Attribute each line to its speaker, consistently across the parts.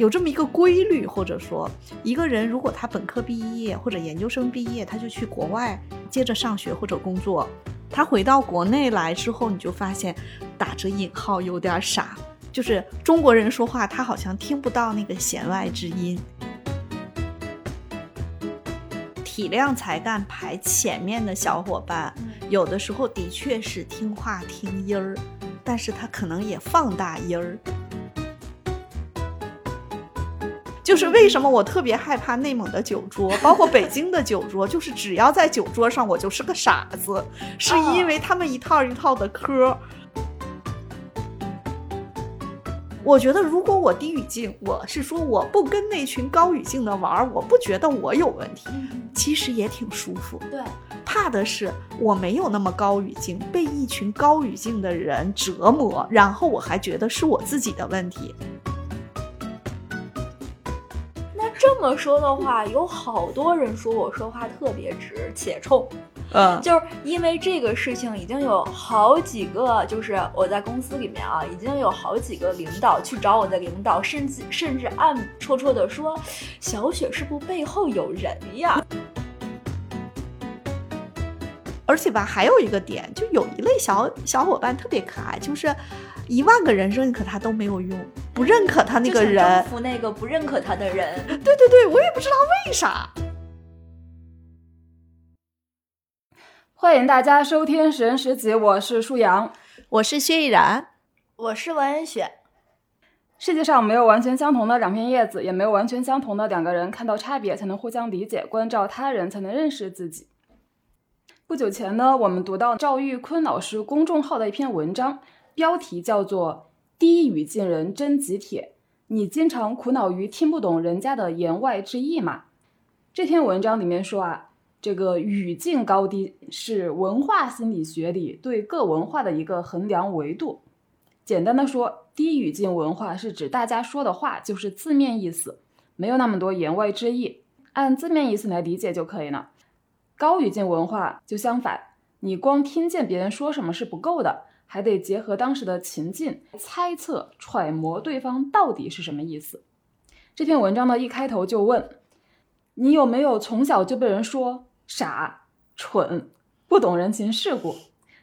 Speaker 1: 有这么一个规律，或者说，一个人如果他本科毕业或者研究生毕业，他就去国外接着上学或者工作，他回到国内来之后，你就发现打着引号有点傻，就是中国人说话，他好像听不到那个弦外之音。体谅才干排前面的小伙伴，有的时候的确是听话听音儿，但是他可能也放大音儿。就是为什么我特别害怕内蒙的酒桌，包括北京的酒桌，就是只要在酒桌上，我就是个傻子，是因为他们一套一套的嗑。我觉得如果我低语境，我是说我不跟那群高语境的玩，我不觉得我有问题，其实也挺舒服。
Speaker 2: 对，
Speaker 1: 怕的是我没有那么高语境，被一群高语境的人折磨，然后我还觉得是我自己的问题。
Speaker 2: 这么说的话，有好多人说我说话特别直且冲，
Speaker 1: 嗯，
Speaker 2: 就是因为这个事情，已经有好几个，就是我在公司里面啊，已经有好几个领导去找我的领导，甚至甚至暗戳戳的说，小雪是不是背后有人呀？
Speaker 1: 而且吧，还有一个点，就有一类小小伙伴特别可爱，就是。一万个人认可他都没有用，不认可他那个人，
Speaker 2: 服那个不认可他的人。
Speaker 1: 对对对，我也不知道为啥。
Speaker 3: 欢迎大家收听《十人十集》，我是舒阳，
Speaker 1: 我是薛逸然，
Speaker 2: 我是王妍雪。
Speaker 3: 世界上没有完全相同的两片叶子，也没有完全相同的两个人。看到差别，才能互相理解；关照他人，才能认识自己。不久前呢，我们读到赵玉坤老师公众号的一篇文章。标题叫做“低语境人真极帖”，你经常苦恼于听不懂人家的言外之意吗？这篇文章里面说啊，这个语境高低是文化心理学里对各文化的一个衡量维度。简单的说，低语境文化是指大家说的话就是字面意思，没有那么多言外之意，按字面意思来理解就可以了。高语境文化就相反，你光听见别人说什么是不够的。还得结合当时的情境，猜测揣摩对方到底是什么意思。这篇文章的一开头就问：你有没有从小就被人说傻、蠢、不懂人情世故？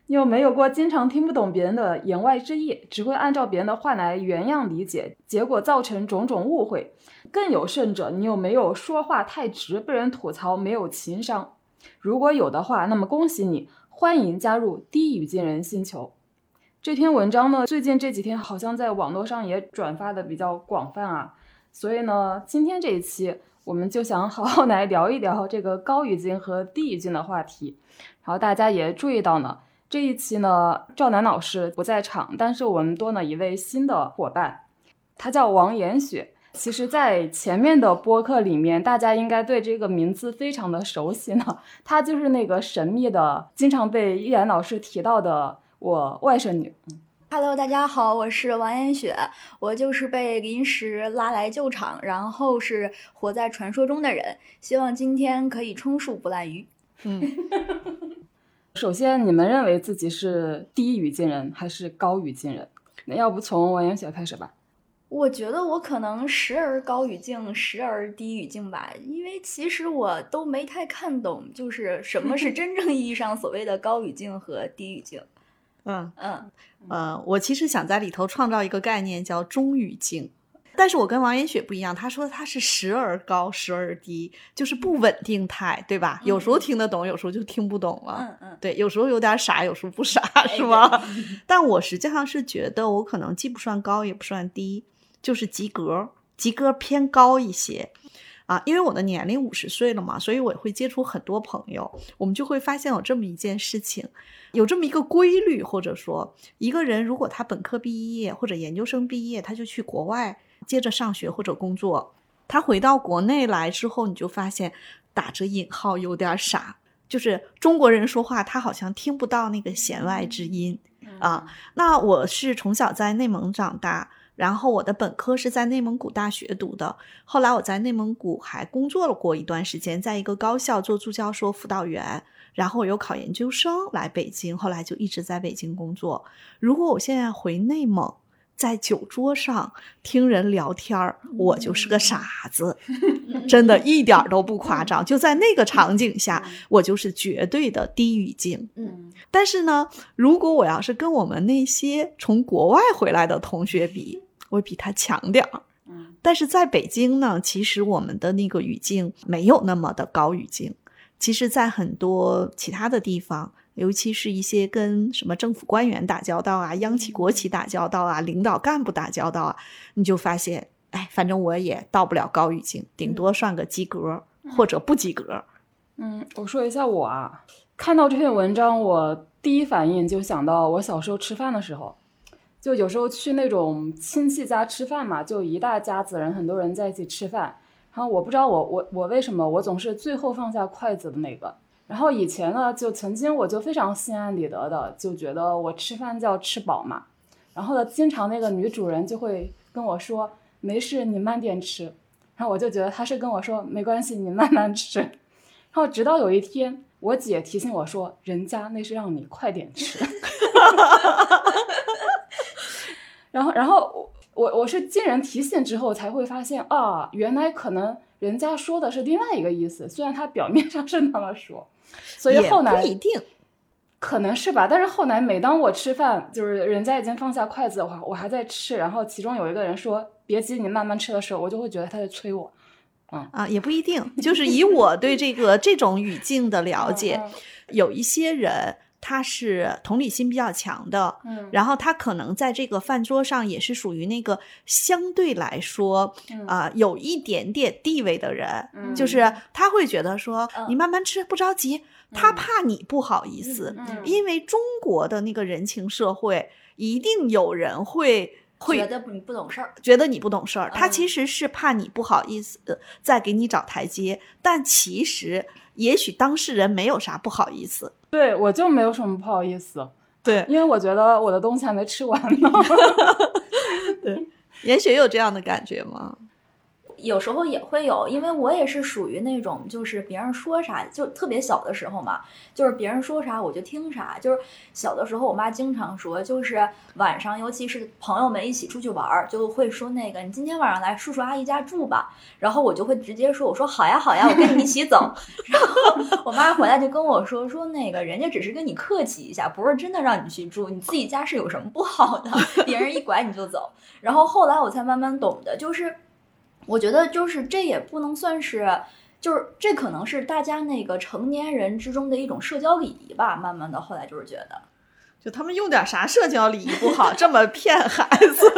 Speaker 3: 你有没有过经常听不懂别人的言外之意，只会按照别人的话来原样理解，结果造成种种误会？更有甚者，你有没有说话太直，被人吐槽没有情商？如果有的话，那么恭喜你，欢迎加入低语境人星球。这篇文章呢，最近这几天好像在网络上也转发的比较广泛啊，所以呢，今天这一期我们就想好好 来聊一聊这个高语境和低语境的话题。然后大家也注意到呢，这一期呢，赵楠老师不在场，但是我们多了一位新的伙伴，他叫王妍雪。其实，在前面的播客里面，大家应该对这个名字非常的熟悉呢，他就是那个神秘的，经常被依然老师提到的。我外甥女
Speaker 2: ，Hello，大家好，我是王妍雪，我就是被临时拉来救场，然后是活在传说中的人，希望今天可以充数不滥竽。
Speaker 1: 嗯，
Speaker 3: 首先，你们认为自己是低语境人还是高语境人？那要不从王妍雪开始吧。
Speaker 2: 我觉得我可能时而高语境，时而低语境吧，因为其实我都没太看懂，就是什么是 真正意义上所谓的高语境和低语境。
Speaker 1: 嗯
Speaker 2: 嗯
Speaker 1: 呃，我其实想在里头创造一个概念叫中语境，但是我跟王延雪不一样，她说她是时而高，时而低，就是不稳定态，对吧？有时候听得懂，有时候就听不懂
Speaker 2: 了。嗯嗯，
Speaker 1: 对，有时候有点傻，有时候不傻，是吗？但我实际上是觉得我可能既不算高，也不算低，就是及格，及格偏高一些。啊，因为我的年龄五十岁了嘛，所以我会接触很多朋友，我们就会发现有这么一件事情，有这么一个规律，或者说一个人如果他本科毕业或者研究生毕业，他就去国外接着上学或者工作，他回到国内来之后，你就发现打着引号有点傻，就是中国人说话他好像听不到那个弦外之音啊。那我是从小在内蒙长大。然后我的本科是在内蒙古大学读的，后来我在内蒙古还工作了过一段时间，在一个高校做助教授、辅导员。然后我又考研究生来北京，后来就一直在北京工作。如果我现在回内蒙，在酒桌上听人聊天儿，我就是个傻子，真的一点儿都不夸张。就在那个场景下，我就是绝对的低语境。
Speaker 2: 嗯
Speaker 1: 但是呢，如果我要是跟我们那些从国外回来的同学比，我比他强点儿。
Speaker 3: 嗯
Speaker 1: 但是在北京呢，其实我们的那个语境没有那么的高语境。其实，在很多其他的地方，尤其是一些跟什么政府官员打交道啊、央企国企打交道啊、领导干部打交道啊，你就发现，哎，反正我也到不了高语境，顶多算个及格或者不及格。
Speaker 3: 嗯，我说一下我啊，看到这篇文章，我第一反应就想到我小时候吃饭的时候，就有时候去那种亲戚家吃饭嘛，就一大家子人，很多人在一起吃饭。然后我不知道我我我为什么我总是最后放下筷子的那个。然后以前呢，就曾经我就非常心安理得的，就觉得我吃饭就要吃饱嘛。然后呢，经常那个女主人就会跟我说：“没事，你慢点吃。”然后我就觉得她是跟我说：“没关系，你慢慢吃。”然后直到有一天，我姐提醒我说：“人家那是让你快点吃。”然后，然后我我是经人提醒之后才会发现啊，原来可能人家说的是另外一个意思，虽然他表面上是那么说，所以后来
Speaker 1: 不一定。
Speaker 3: 可能是吧，但是后来每当我吃饭，就是人家已经放下筷子，的话我还在吃，然后其中有一个人说别急，你慢慢吃的时候，我就会觉得他在催我。
Speaker 1: 啊，也不一定。就是以我对这个这种语境的了解，
Speaker 3: 嗯
Speaker 1: 有一些人他是同理心比较强的，
Speaker 3: 嗯。
Speaker 1: 然后他可能在这个饭桌上也是属于那个相对来说
Speaker 3: 嗯。
Speaker 1: 啊、有一点点地位的人，
Speaker 3: 嗯。
Speaker 1: 就是他会觉得说、
Speaker 2: 嗯。
Speaker 1: 你慢慢吃，不着急。他怕你不好意思，
Speaker 3: 嗯
Speaker 1: 因为中国的那个人情社会，一定有人会会
Speaker 2: 觉得你不懂事儿，
Speaker 1: 觉得你不懂事儿，他
Speaker 2: 嗯
Speaker 1: 其实是怕你不好意思，呃再给你找台阶。但其实，也许当事人没有啥不好意思。
Speaker 3: 对我就没有什么不好意思，
Speaker 1: 对，
Speaker 3: 因为我觉得我的东西还没吃完呢。
Speaker 1: 对严雪有这样的感觉吗？
Speaker 2: 有时候也会有，因为我也是属于那种，就是别人说啥，就特别小的时候嘛，就是别人说啥我就听啥。就是小的时候，我妈经常说，就是晚上，尤其是朋友们一起出去玩儿，就会说那个你今天晚上来叔叔阿姨家住吧，然后我就会直接说，我说好呀好呀，我跟你一起走。然后我妈回来就跟我说，说那个人家只是跟你客气一下，不是真的让你去住，你自己家是有什么不好的？别人一拐你就走。然后后来我才慢慢懂的，就是。我觉得就是这也不能算是，就是这可能是大家那个成年人之中的一种社交礼仪吧。慢慢的，后来就是觉得，
Speaker 1: 就他们用点啥社交礼仪不好，这么骗孩子？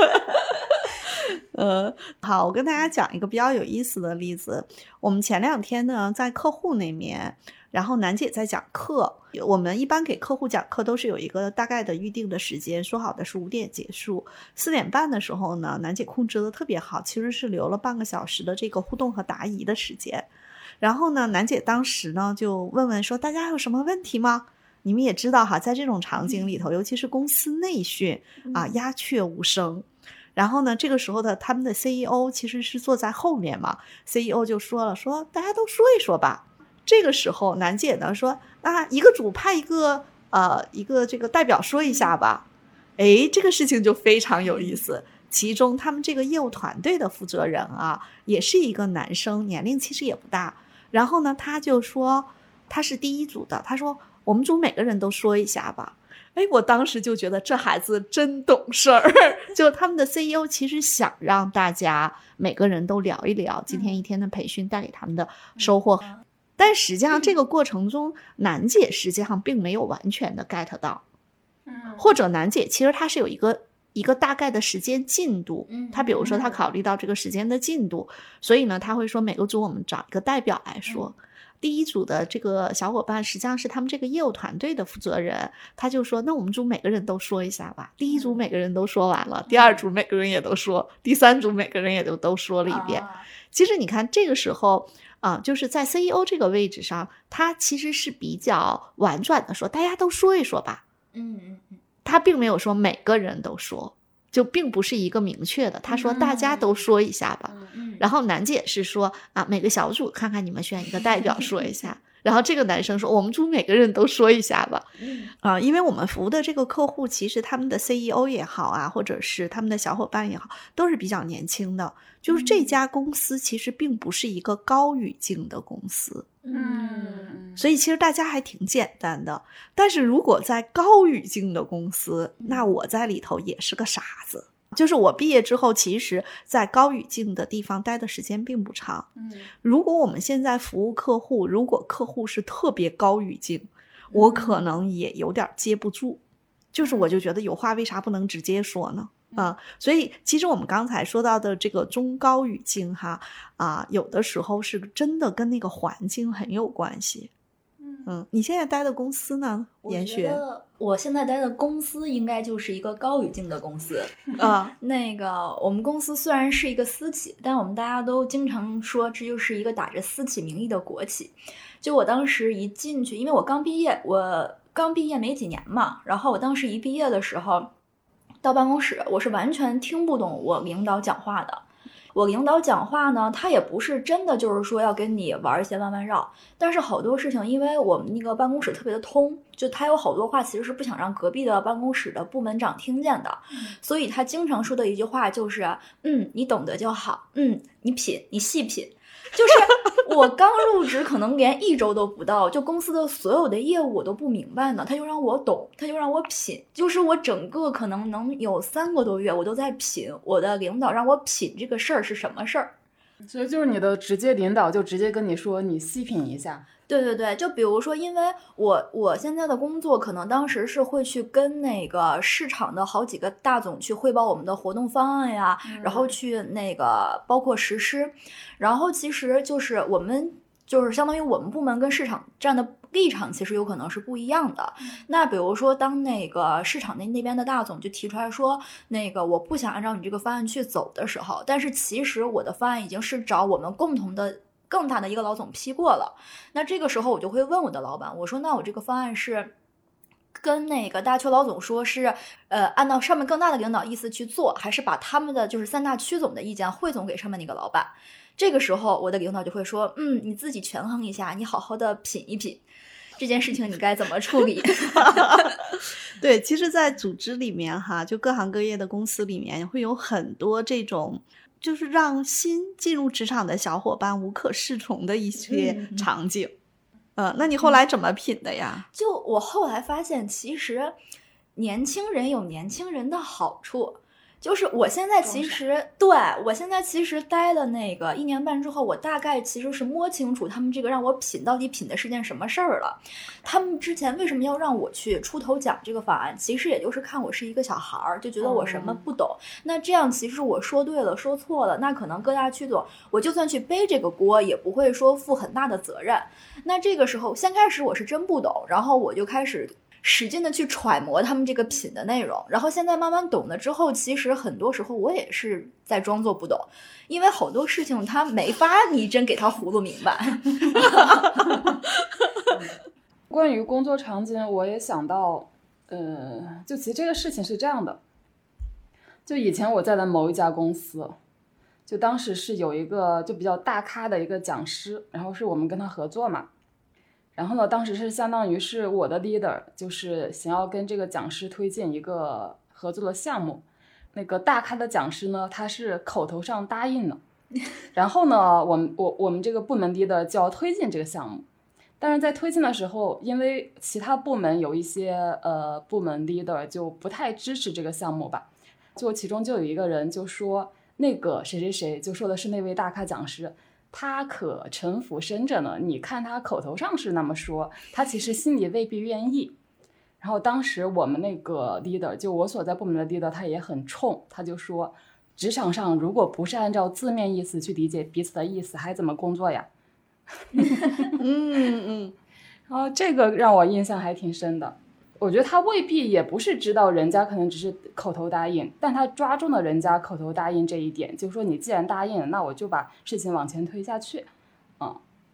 Speaker 1: 呃，好，我跟大家讲一个比较有意思的例子。我们前两天呢，在客户那面，然后楠姐在讲课。我们一般给客户讲课都是有一个大概的预定的时间，说好的是五点结束。四点半的时候呢，楠姐控制的特别好，其实是留了半个小时的这个互动和答疑的时间。然后呢，楠姐当时呢就问问说，大家有什么问题吗？你们也知道哈，在这种场景里头，尤其是公司内训啊，鸦雀无声。然后呢，这个时候的他们的 CEO 其实是坐在后面嘛，CEO 就说了，说大家都说一说吧。这个时候，楠姐呢说，那一个组派一个呃一个这个代表说一下吧。哎，这个事情就非常有意思。其中他们这个业务团队的负责人啊，也是一个男生，年龄其实也不大。然后呢，他就说他是第一组的，他说我们组每个人都说一下吧。哎，我当时就觉得这孩子真懂事儿。就他们的 CEO 其实想让大家每个人都聊一聊今天一天的培训带给他们的收获，但实际上这个过程中，楠姐实际上并没有完全的 get 到，
Speaker 3: 嗯。
Speaker 1: 或者楠姐其实她是有一个一个大概的时间进度
Speaker 2: 嗯，
Speaker 1: 她比如说她。
Speaker 3: 嗯
Speaker 1: 考虑到这个时间的进度，所以呢，她会说每个组我们找一个代表来说。第一组的这个小伙伴实际上是他们这个业务团队的负责人，他就说：“那我们组每个人都说一下吧。”第一组每个人都说完了，第二组每个人也都说，第三组每个人也都都说了一遍。
Speaker 2: 啊
Speaker 1: 其实你看，这个时候啊、就是在 CEO 这个位置上，他其实是比较婉转的说，大家都说一说吧。
Speaker 2: 嗯嗯嗯，
Speaker 1: 他并没有说每个人都说，就并不是一个明确的。他说大家都说一下吧。然后楠姐是说啊，每个小组看看你们选一个代表说一下。然后这个男生说：“我们组每个人都说一下吧。”
Speaker 2: 嗯
Speaker 1: 啊、因为我们服务的这个客户，其实他们的 CEO 也好啊，或者是他们的小伙伴也好，都是比较年轻的。就是这家公司其实并不是一个高语境的公司，
Speaker 2: 嗯，
Speaker 1: 所以其实大家还挺简单的。但是如果在高语境的公司，那我在里头也是个傻子。就是我毕业之后，其实在高语境的地方待的时间并不长。
Speaker 3: 嗯
Speaker 1: 如果我们现在服务客户，如果客户是特别高语境，我可能也有点接不住。就是我就觉得有话为啥不能直接说呢？啊，所以其实我们刚才说到的这个中高语境哈啊，有的时候是真的跟那个环境很有关系。嗯，你现在待的公司呢？
Speaker 2: 我觉得我现在待的公司应该就是一个高语境的公司。
Speaker 1: 啊，
Speaker 2: 那个我们公司虽然是一个私企，但我们大家都经常说这就是一个打着私企名义的国企。就我当时一进去，因为我刚毕业，我刚毕业没几年嘛，然后我当时一毕业的时候，到办公室我是完全听不懂我领导讲话的。我领导讲话呢，他也不是真的就是说要跟你玩一些弯弯绕，但是好多事情，因为我们那个办公室特别的通，就他有好多话其实是不想让隔壁的办公室的部门长听见的，所以他经常说的一句话就是，嗯，你懂得就好，嗯，你品，你细品。就是 我刚入职，可能连一周都不到，就公司的所有的业务我都不明白呢，他就让我懂，他就让我品，就是我整个可能能有三个多月，我都在品我的领导让我品这个事儿是什么事儿。
Speaker 3: 所以就是你的直接领导就直接跟你说，你细品一下。
Speaker 2: 对对对，就比如说，因为我我现在的工作，可能当时是会去跟那个市场的好几个大总去汇报我们的活动方案呀，然后去那个包括实施，然后其实就是我们就是相当于我们部门跟市场站的立场其实有可能是不一样的。那比如说，当那个市场那那边的大总就提出来说，那个我不想按照你这个方案去走的时候，但是其实我的方案已经是找我们共同的。更大的一个老总批过了，那这个时候我就会问我的老板，我说那我这个方案是跟那个大区老总说是，呃，按照上面更大的领导意思去做，还是把他们的就是三大区总的意见汇总给上面那个老板？这个时候我的领导就会说，嗯，你自己权衡一下，你好好的品一品。这件事情你该怎么处理？
Speaker 1: 对，其实，在组织里面哈，就各行各业的公司里面，会有很多这种，就是让新进入职场的小伙伴无可适从的一些
Speaker 2: 嗯
Speaker 1: 场景。嗯，那你后来怎么品的呀？
Speaker 2: 就我后来发现，其实年轻人有年轻人的好处。就是我现在其实对我现在其实待了那个一年半之后，我大概其实是摸清楚他们这个让我品到底品的是件什么事儿了。他们之前为什么要让我去出头讲这个法案？其实也就是看我是一个小孩儿，就觉得我什么不懂。那这样其实我说对了，说错了，那可能各大区总我就算去背这个锅，也不会说负很大的责任。那这个时候，先开始我是真不懂，然后我就开始使劲的去揣摩他们这个品的内容，然后现在慢慢懂了之后，其实很多时候我也是在装作不懂，因为好多事情他没法你真给他葫芦明白。
Speaker 3: 关于工作场景，我也想到，呃，就其实这个事情是这样的，就以前我在的某一家公司，就当时是有一个就比较大咖的一个讲师，然后是我们跟他合作嘛，然后呢，当时是相当于是我的 leader，就是想要跟这个讲师推进一个合作的项目，那个大咖的讲师呢，他是口头上答应了，然后呢，我们我我们这个部门 leader 就要推进这个项目。但是在推进的时候，因为其他部门有一些呃部门 leader 就不太支持这个项目吧，就其中就有一个人就说那个谁谁谁就说的是那位大咖讲师，他可城府深着呢。你看他口头上是那么说，他其实心里未必愿意。然后当时我们那个 leader 就我所在部门的 leader，他也很冲，他就说，职场上如果不是按照字面意思去理解彼此的意思，还怎么工作呀？
Speaker 1: 嗯嗯，
Speaker 3: 然后这个让我印象还挺深的。我觉得他未必也不是知道人家可能只是口头答应，但他抓住了人家口头答应这一点，就说你既然答应了，那我就把事情往前推下去。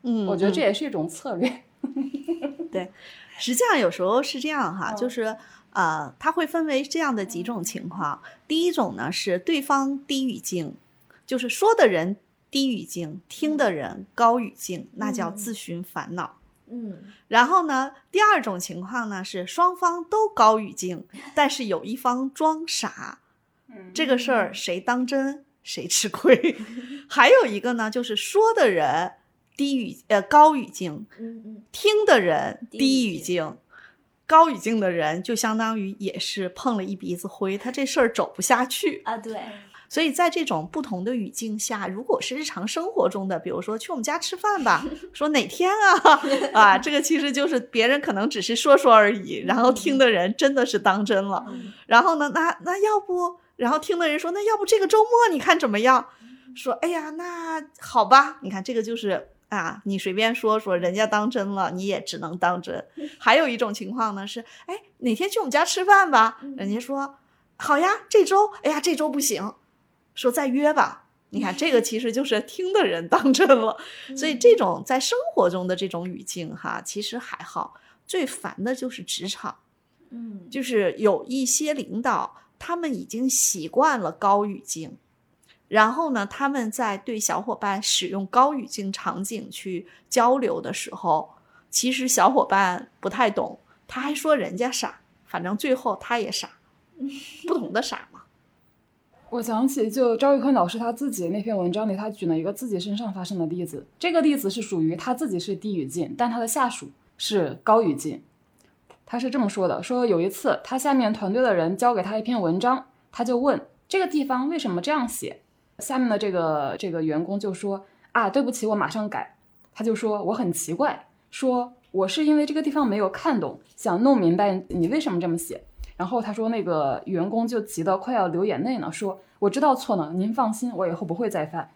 Speaker 1: 嗯，
Speaker 3: 我觉得这
Speaker 1: 嗯
Speaker 3: 也是一种策略。
Speaker 1: 对实际上有时候是这样哈，
Speaker 3: 嗯
Speaker 1: 就是呃，它会分为这样的几种情况。第一种呢是对方低语境，就是说的人低语境，听的人高语境，那叫
Speaker 2: 嗯
Speaker 1: 自寻烦恼。
Speaker 2: 嗯
Speaker 1: 然后呢，第二种情况呢是双方都高语境，但是有一方装傻，
Speaker 3: 嗯
Speaker 1: 这个事儿谁当真谁吃亏。还有一个呢，就是说的人低语呃高语境，
Speaker 2: 嗯嗯
Speaker 1: 听的人
Speaker 2: 低
Speaker 1: 低语
Speaker 2: 境。
Speaker 1: 高语境的人就相当于也是碰了一鼻子灰，他这事儿走不下去。
Speaker 2: 啊，对，
Speaker 1: 所以在这种不同的语境下，如果是日常生活中的，比如说去我们家吃饭吧，说哪天啊啊，这个其实就是别人可能只是说说而已，然后听的人真的是当真了。
Speaker 2: 嗯
Speaker 1: 然后呢，那那要不，然后听的人说，那要不这个周末你看怎么样？说，哎呀，那好吧，你看这个就是啊，你随便说说，人家当真了，你也只能当真。还有一种情况呢是，哎，哪天去我们家吃饭吧？人家说好呀，这周，哎呀，这周不行，说再约吧。你看，这个其实就是听的人当真了，所以这种在生活中的这种语境哈，其实还好。最烦的就是职场。
Speaker 2: 嗯
Speaker 1: 就是有一些领导，他们已经习惯了高语境，然后呢，他们在对小伙伴使用高语境场景去交流的时候，其实小伙伴不太懂，他还说人家傻，反正最后他也傻，不同的傻嘛。
Speaker 3: 我想起就赵玉坤老师他自己那篇文章里，他举了一个自己身上发生的例子。这个例子是属于他自己是低语境，但他的下属是高语境。他是这么说的：说有一次他下面团队的人交给他一篇文章，他就问这个地方为什么这样写。下面的这个这个员工就说啊，对不起，我马上改。他就说我很奇怪，说我是因为这个地方没有看懂，想弄明白你为什么这么写。然后他说，那个员工就急得快要流眼泪呢，说：“我知道错了，您放心，我以后不会再犯。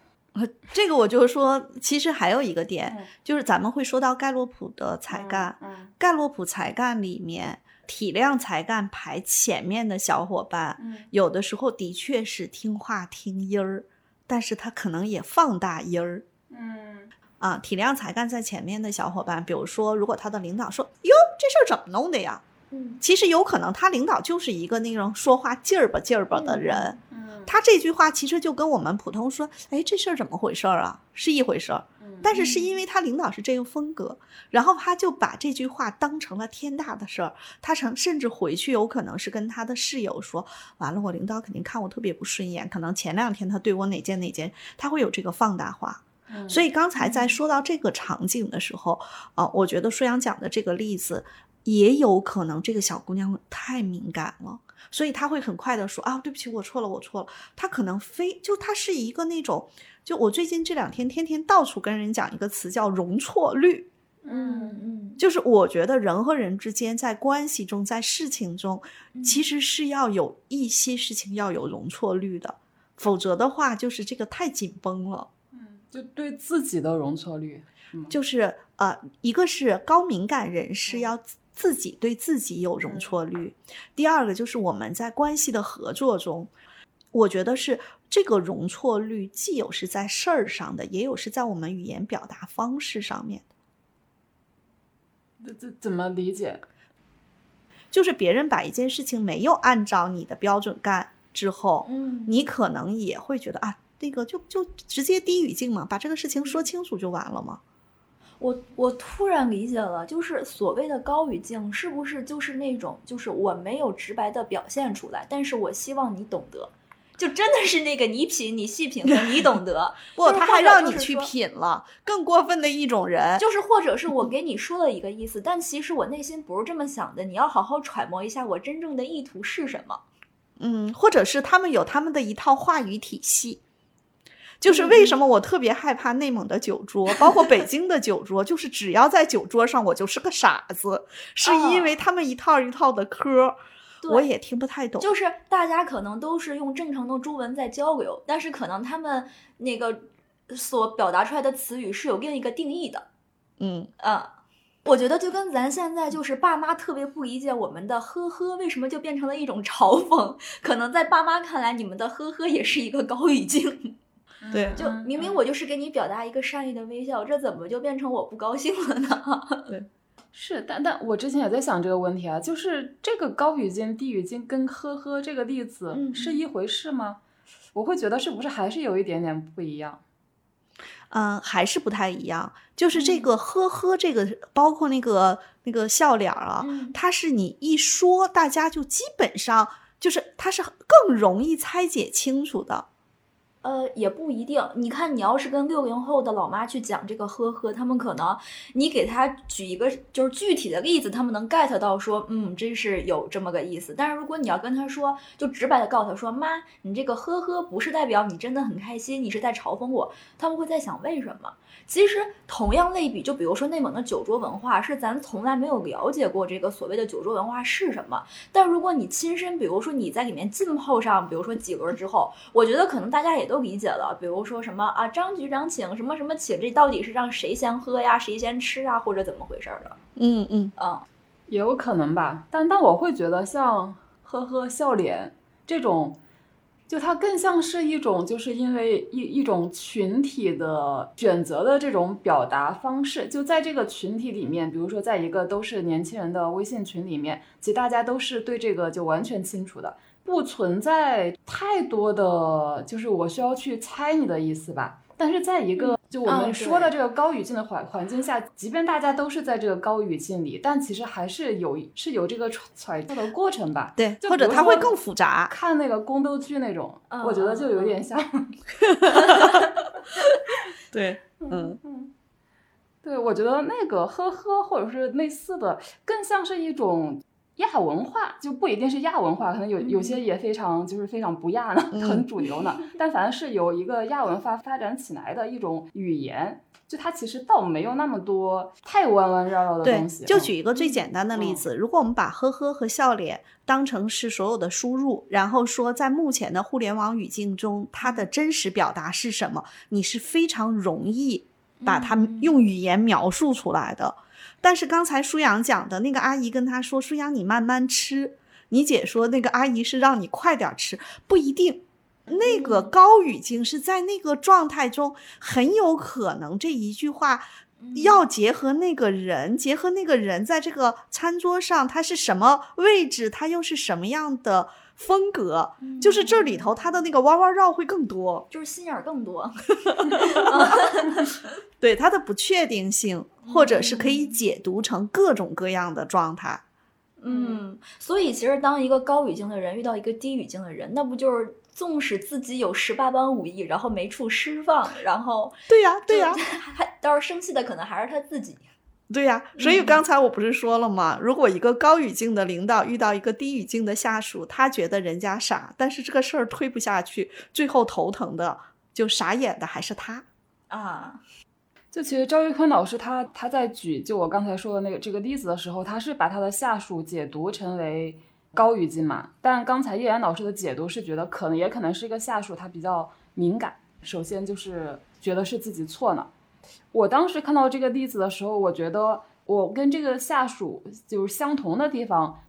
Speaker 1: 这个我就说，其实还有一个点，
Speaker 2: 嗯
Speaker 1: 就是咱们会说到盖洛普的才干，
Speaker 2: 嗯
Speaker 1: 盖洛普才干里面，体谅才干排前面的小伙伴，
Speaker 2: 嗯
Speaker 1: 有的时候的确是听话听音儿，但是他可能也放大音儿。”
Speaker 3: 嗯
Speaker 1: 啊，体谅才干在前面的小伙伴，比如说，如果他的领导说：“哟，这事儿怎么弄的呀？”
Speaker 2: 嗯
Speaker 1: 其实有可能他领导就是一个那种说话劲儿吧劲儿吧的人，
Speaker 3: 嗯
Speaker 1: 他这句话其实就跟我们普通说：“哎，这事儿怎么回事儿啊？”是一回事儿。但是是因为他领导是这个风格，然后他就把这句话当成了天大的事儿。他曾甚至回去有可能是跟他的室友说：“完了，我领导肯定看我特别不顺眼，可能前两天他对我哪件哪件，他会有这个放大化。”所以刚才在说到这个场景的时候，啊、我觉得舒阳讲的这个例子，也有可能这个小姑娘太敏感了，所以他会很快的说啊，对不起，我错了，我错了。他可能非就他是一个那种，就我最近这两天天天到处跟人讲一个词叫容错率，
Speaker 2: 嗯嗯
Speaker 1: 就是我觉得人和人之间在关系中，在事情中，其实是要有一些事情要有容错率的，否则的话就是这个太紧绷了。
Speaker 3: 嗯就对自己的容错率，
Speaker 1: 就是呃，一个是高敏感人士要自自己对自己有容错率，第二个就是我们在关系的合作中，我觉得是这个容错率既有是在事儿上的，也有是在我们语言表达方式上面的。
Speaker 3: 这这怎么理解？
Speaker 1: 就是别人把一件事情没有按照你的标准干之后，
Speaker 2: 嗯
Speaker 1: 你可能也会觉得啊，那个就就直接低语境嘛，把这个事情说清楚就完了嘛。
Speaker 2: 我我突然理解了，就是所谓的高语境，是不是就是那种，就是我没有直白的表现出来，但是我希望你懂得，就真的是那个你品、你细品和你懂得，
Speaker 1: 不，他还让你去品了。更过分的一种人，
Speaker 2: 就是或者是我给你说了一个意思，但其实我内心不是这么想的，你要好好揣摩一下我真正的意图是什么。
Speaker 1: 嗯，或者是他们有他们的一套话语体系。就是为什么我特别害怕内蒙的酒桌，包括北京的酒桌，就是只要在酒桌上我就是个傻子，是因为他们一套一套的嗑，
Speaker 2: 对
Speaker 1: 我也听不太懂。
Speaker 2: 就是大家可能都是用正常的中文在交流，但是可能他们那个所表达出来的词语是有另一个定义的。
Speaker 1: 嗯，
Speaker 2: 嗯，我觉得就跟咱现在就是爸妈特别不理解我们的呵呵为什么就变成了一种嘲讽，可能在爸妈看来，你们的呵呵也是一个高语境。
Speaker 1: 对
Speaker 2: 就明明我就是给你表达一个善意的微笑，这怎么就变成我不高兴了呢？
Speaker 3: 对是，但但我之前也在想这个问题啊，就是这个高语境、低语境跟呵呵这个例子
Speaker 2: 嗯
Speaker 3: 是一回事吗？我会觉得是不是还是有一点点不一样？
Speaker 1: 嗯，还是不太一样。就是这
Speaker 2: 嗯
Speaker 1: 个呵呵，这个包括那个那个笑脸啊，
Speaker 2: 嗯
Speaker 1: 它是你一说，大家就基本上就是它是更容易拆解清楚的。
Speaker 2: 呃，也不一定。你看，你要是跟六零后的老妈去讲这个呵呵，他们可能你给他举一个就是具体的例子，他们能 get 到说，嗯，真是有这么个意思。但是如果你要跟他说，就直白的告诉他说，妈，你这个呵呵不是代表你真的很开心，你是在嘲讽我。他们会在想为什么？其实同样类比，就比如说内蒙的酒桌文化，是咱从来没有了解过这个所谓的酒桌文化是什么。但如果你亲身，比如说你在里面浸泡上，比如说几轮之后，我觉得可能大家也都理解了。比如说什么啊，张局长请什么什么请，这到底是让谁先喝呀，谁先吃啊，或者怎么回事儿的？
Speaker 1: 嗯嗯，
Speaker 2: 嗯，
Speaker 3: 也有可能吧，但但我会觉得像呵呵笑脸这种，就它更像是一种，就是因为一一种群体的选择的这种表达方式。就在这个群体里面，比如说在一个都是年轻人的微信群里面，其实大家都是对这个就完全清楚的，不存在太多的就是我需要去猜你的意思吧。但是在一个就我
Speaker 2: 嗯
Speaker 3: 们说的这个高语境的环环境下，即便大家都是在这个高语境里，但其实还是有是有这个揣测的过程吧。
Speaker 1: 对，或者它会更复杂。
Speaker 3: 看那个宫斗剧那种，
Speaker 2: 嗯
Speaker 3: 我觉得就有点像。
Speaker 1: 对，嗯
Speaker 3: 对，我觉得那个呵呵或者是类似的，更像是一种亚文化，就不一定是亚文化，可能有有些也非常就是非常不亚呢，很主流呢。但凡是有一个亚文化发展起来的一种语言，就它其实倒没有那么多太弯弯绕绕的东西。，
Speaker 1: 就
Speaker 3: 嗯
Speaker 1: 举一个最简单的例
Speaker 3: 嗯
Speaker 1: 子，如果我们把呵呵和笑脸当成是所有的输入，然后说在目前的互联网语境中，它的真实表达是什么，你是非常容易把它
Speaker 2: 嗯
Speaker 1: 用语言描述出来的。但是刚才舒阳讲的那个阿姨跟他说：“舒阳，你慢慢吃。”你姐说那个阿姨是让你快点吃，不一定。那个高语境是在那个状态中，很有可能这一句话要结合那个人，结合那个人在这个餐桌上他是什么位置，他又是什么样的风格，就是这里头他的那个弯弯绕会更多，
Speaker 2: 就是心眼儿更多。
Speaker 1: 对它的不确定性，或者是可以解读成各种各样的状态。
Speaker 2: 嗯，所以其实当一个高语境的人遇到一个低语境的人，那不就是纵使自己有十八般武艺，然后没处释放，然后
Speaker 1: 对呀，对呀，
Speaker 2: 还到时生气的可能还是他自己。
Speaker 1: 对呀，所以刚才我不是说了吗？如果一个高语境的领导遇到一个低语境的下属，他觉得人家傻，但是这个事儿推不下去，最后头疼的就傻眼的还是他。
Speaker 2: 啊，
Speaker 3: 就其实赵玉坤老师他他在举就我刚才说的那个这个例子的时候，他是把他的下属解读成为高语境嘛，但刚才叶然老师的解读是觉得可能也可能是一个下属他比较敏感，首先就是觉得是自己错了。我当时看到这个例子的时候，我觉得我跟这个下属就是相同的地方，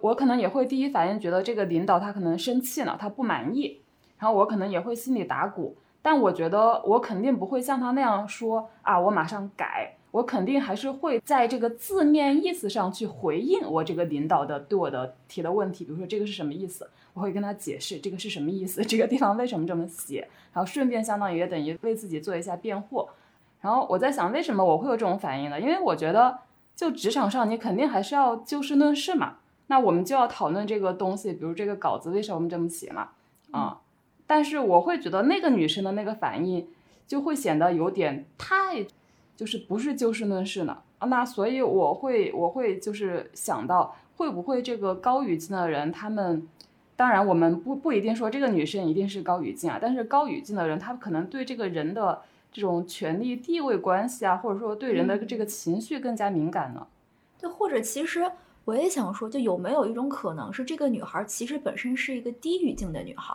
Speaker 3: 我可能也会第一反应觉得这个领导他可能生气了，他不满意，然后我可能也会心里打鼓。但我觉得我肯定不会像他那样说啊，我马上改，我肯定还是会在这个字面意思上去回应我这个领导的对我的提的问题，比如说这个是什么意思，我会跟他解释这个是什么意思，这个地方为什么这么写，然后顺便相当于等于为自己做一下辩护。然后我在想，为什么我会有这种反应呢？因为我觉得就职场上你肯定还是要就事论事嘛，那我们就要讨论这个东西，比如这个稿子为什么这么写嘛，啊。但是我会觉得那个女生的那个反应就会显得有点太，就是不是就事论事呢啊。那所以我会我会就是想到会不会这个高语境的人，他们当然我们不不一定说这个女生一定是高语境啊，但是高语境的人，他可能对这个人的这种权力地位关系啊，或者说对人的这个情绪更加敏感呢。
Speaker 2: 对或者其实我也想说，就有没有一种可能是这个女孩其实本身是一个低语境的女孩，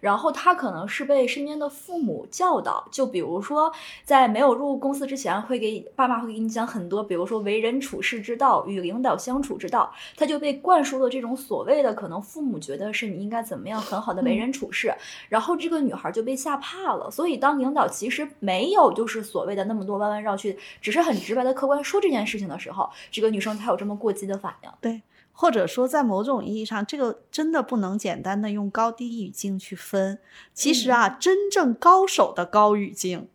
Speaker 2: 然后她可能是被身边的父母教导，就比如说在没有入公司之前，会给爸妈会给你讲很多，比如说为人处事之道、与领导相处之道，她就被灌输了这种所谓的可能父母觉得是你应该怎么样很好的为人处事，然后这个女孩就被吓怕了。所以当领导其实没有就是所谓的那么多弯弯绕去，只是很直白的客观说这件事情的时候，这个女生才有这么过激的反应。
Speaker 1: 对，或者说在某种意义上，这个真的不能简单的用高低语境去分。其实啊，真正高手的高语境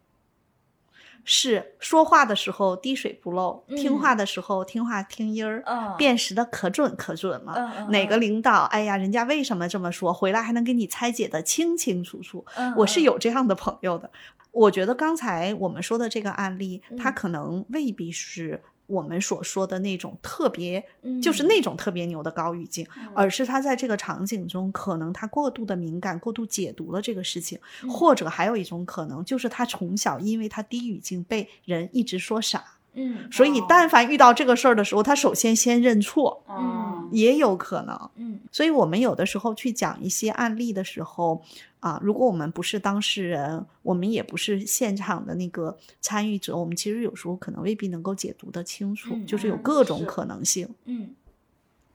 Speaker 1: 是说话的时候滴水不漏，听
Speaker 2: 嗯
Speaker 1: 话的时候听话听音儿，
Speaker 2: 嗯
Speaker 1: 辨识的可准可准了。哪个
Speaker 2: 嗯
Speaker 1: 领导，哎呀，人家为什么这么说，回来还能给你拆解的清清楚楚。
Speaker 2: 嗯
Speaker 1: 我是
Speaker 2: 嗯
Speaker 1: 有这样的朋友的。我觉得刚才我们说的这个案例，它
Speaker 2: 嗯
Speaker 1: 可能未必是我们所说的那种特别，
Speaker 2: 嗯
Speaker 1: 就是那种特别牛的高语境，而是他在这个场景中，可能他过度的敏感，过度解读了这个事情，
Speaker 2: 嗯。
Speaker 1: 或者还有一种可能，就是他从小因为他低语境被人一直说傻，
Speaker 2: 嗯。
Speaker 1: 所以
Speaker 3: 哦。
Speaker 1: 但凡遇到这个事儿的时候，他首先先认错，
Speaker 3: 嗯。
Speaker 1: 也有可能。
Speaker 2: 嗯。
Speaker 1: 所以我们有的时候去讲一些案例的时候，啊，如果我们不是当事人，我们也不是现场的那个参与者，我们其实有时候可能未必能够解读得清楚，
Speaker 2: 嗯
Speaker 1: 就是有
Speaker 3: 嗯
Speaker 1: 各种可能性。
Speaker 2: 嗯。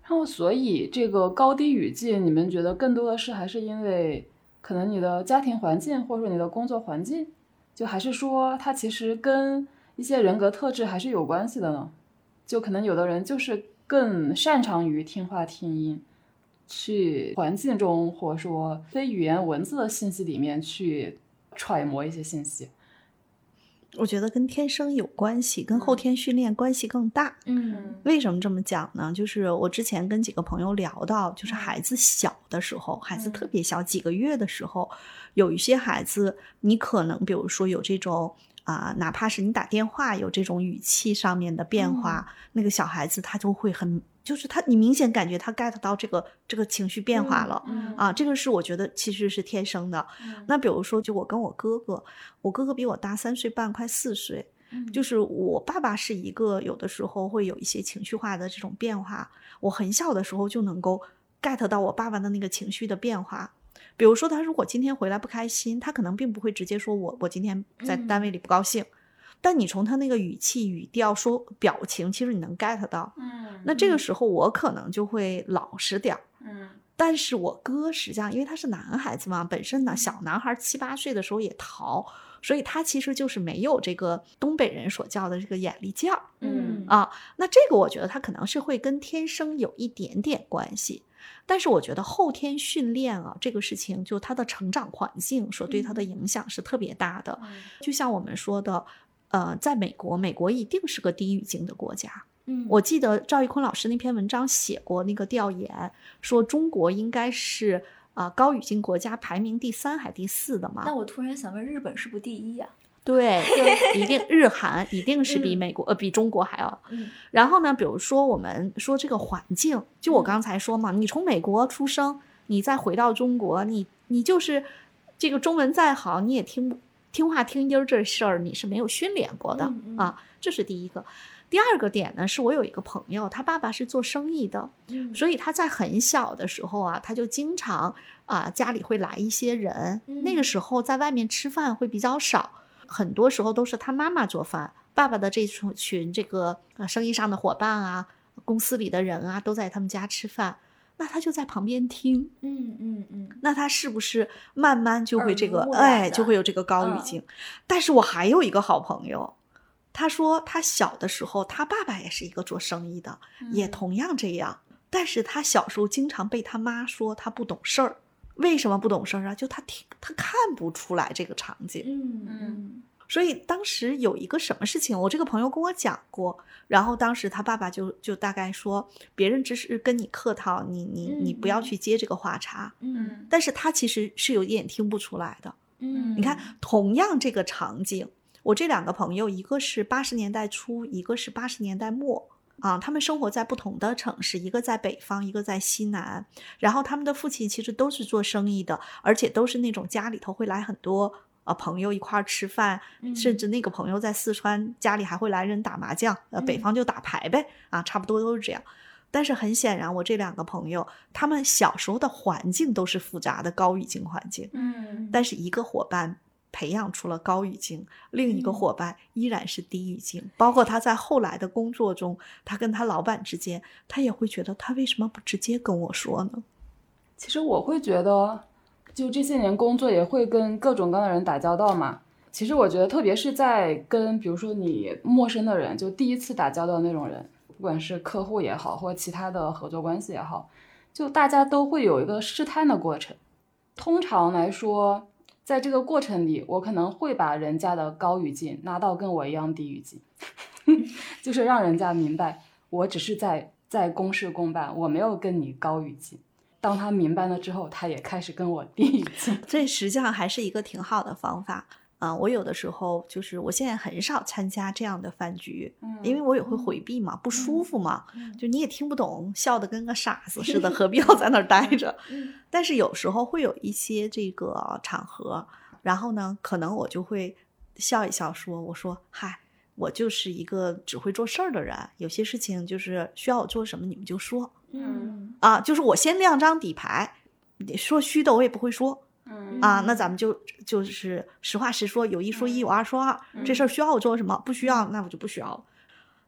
Speaker 3: 然后，所以这个高低语境，你们觉得更多的是还是因为可能你的家庭环境，或者说你的工作环境，就还是说它其实跟一些人格特质还是有关系的呢？就可能有的人就是更擅长于听话听音，去环境中或者说非语言文字的信息里面去揣摩一些信息。
Speaker 1: 我觉得跟天生有关系，跟后天训练关系更大。
Speaker 2: 嗯
Speaker 1: 为什么这么讲呢？就是我之前跟几个朋友聊到，就是
Speaker 2: 嗯
Speaker 1: 孩子小的时候，孩子特
Speaker 2: 嗯
Speaker 1: 别小，几个月的时候，有一些孩子，你可能比如说有这种啊、哪怕是你打电话有这种语气上面的变化，那个小孩子他就会很，就是他你明显感觉他 get 到这个这个情绪变化了。
Speaker 2: 嗯
Speaker 1: 啊，这个是我觉得其实是天生的。那比如说，就我跟我哥哥，我哥哥比我大三岁半，快四岁。
Speaker 2: 嗯
Speaker 1: 就是我爸爸是一个有的时候会有一些情绪化的这种变化，我很小的时候就能够 get 到我爸爸的那个情绪的变化。比如说，他如果今天回来不开心，他可能并不会直接说我我今天在
Speaker 2: 嗯
Speaker 1: 单位里不高兴，但你从他那个语气、语调、说表情，其实你能 get 到。
Speaker 3: 嗯
Speaker 1: 那这个时候我可能就会老实点儿。
Speaker 3: 嗯
Speaker 1: 但是我哥实际上，因为他是男孩子嘛，本身呢小男孩七八岁的时候也淘，所以他其实就是没有这个东北人所叫的这个眼力劲儿
Speaker 2: 嗯
Speaker 1: 啊。那这个我觉得他可能是会跟天生有一点点关系，但是我觉得后天训练啊，这个事情就他的成长环境所对他的影响是特别大的。就像我们说的，呃，在美国，美国一定是个低语境的国家。
Speaker 2: 嗯
Speaker 1: 我记得赵玉坤老师那篇文章写过那个调研，说中国应该是啊、高语境国家排名第三还第四的嘛？
Speaker 2: 那我突然想问，日本是不是第一呀？
Speaker 1: 对，就一定 日韩一定是比
Speaker 2: 嗯
Speaker 1: 美国、呃比中国还要。
Speaker 2: 嗯
Speaker 1: 然后呢，比如说我们说这个环境，就我
Speaker 2: 嗯
Speaker 1: 刚才说嘛，你从美国出生，你再回到中国，你你就是这个中文再好，你也听不听话听音儿这事儿，你是没有训练过的、啊，这是第一个。第二个点呢，是我有一个朋友，他爸爸是做生意的，
Speaker 2: 嗯
Speaker 1: 所以他在很小的时候啊，他就经常啊家里会来一些人，那个
Speaker 2: 嗯
Speaker 1: 时候在外面吃饭会比较少，很多时候都是他妈妈做饭，爸爸的这群群这个呃生意上的伙伴啊，公司里的人啊都在他们家吃饭，那他就在旁边听，
Speaker 2: 嗯嗯嗯
Speaker 1: 那他是不是慢慢就会这个哎就会有这个高语
Speaker 2: 嗯
Speaker 1: 境？但是我还有一个好朋友。他说，他小的时候，他爸爸也是一个做生意的，也
Speaker 2: 嗯
Speaker 1: 同样这样。但是他小时候经常被他妈说他不懂事儿。为什么不懂事儿啊？就他听他看不出来这个场景。
Speaker 2: 嗯嗯
Speaker 1: 所以当时有一个什么事情，我这个朋友跟我讲过，然后当时他爸爸就就大概说，别人只是跟你客套，你你你不要
Speaker 2: 嗯
Speaker 1: 去接这个话茬。
Speaker 2: 嗯
Speaker 1: 但是他其实是有一点听不出来的。
Speaker 2: 嗯，
Speaker 1: 你看，同样这个场景，我这两个朋友，一个是八十年代初，一个是八十年代末。啊，他们生活在不同的城市，一个在北方，一个在西南。然后他们的父亲其实都是做生意的，而且都是那种家里头会来很多呃朋友一块儿吃饭，甚
Speaker 2: 嗯
Speaker 1: 至那个朋友在四川家里还会来人打麻将，呃，北
Speaker 2: 嗯
Speaker 1: 方就打牌呗，啊，差不多都是这样。但是很显然，我这两个朋友，他们小时候的环境都是复杂的高语境环境，
Speaker 3: 嗯
Speaker 1: 但是一个伙伴培养出了高语境，另一个
Speaker 2: 嗯
Speaker 1: 伙伴依然是低语境。包括他在后来的工作中，他跟他老板之间，他也会觉得他为什么不直接跟我说呢？
Speaker 3: 其实我会觉得，就这些年工作也会跟各种各样的人打交道嘛。其实我觉得，特别是在跟比如说你陌生的人，就第一次打交道的那种人，不管是客户也好，或其他的合作关系也好，就大家都会有一个试探的过程。通常来说，在这个过程里，我可能会把人家的高语境拉到跟我一样低语境，就是让人家明白，我只是在在公事公办，我没有跟你高语境。当他明白了之后，他也开始跟我低语境。
Speaker 1: 这实际上还是一个挺好的方法。啊，我有的时候就是我现在很少参加这样的饭局，嗯因为我也会回避嘛，不舒服嘛，就你也听不懂，笑得跟个傻子似的，何必要在那儿待着？但是有时候会有一些这个场合，然后呢，可能我就会笑一笑，说：“我说嗨，我就是一个只会做事儿的人，有些事情就是需要我做什么，你们就说，
Speaker 2: 嗯
Speaker 1: 啊，就是我先亮张底牌，你说虚的我也不会说。”
Speaker 3: 嗯
Speaker 1: 啊，那咱们就就是实话实说，有一说一，有二说二。这事儿需要我做什么？不需要，那我就不需要了。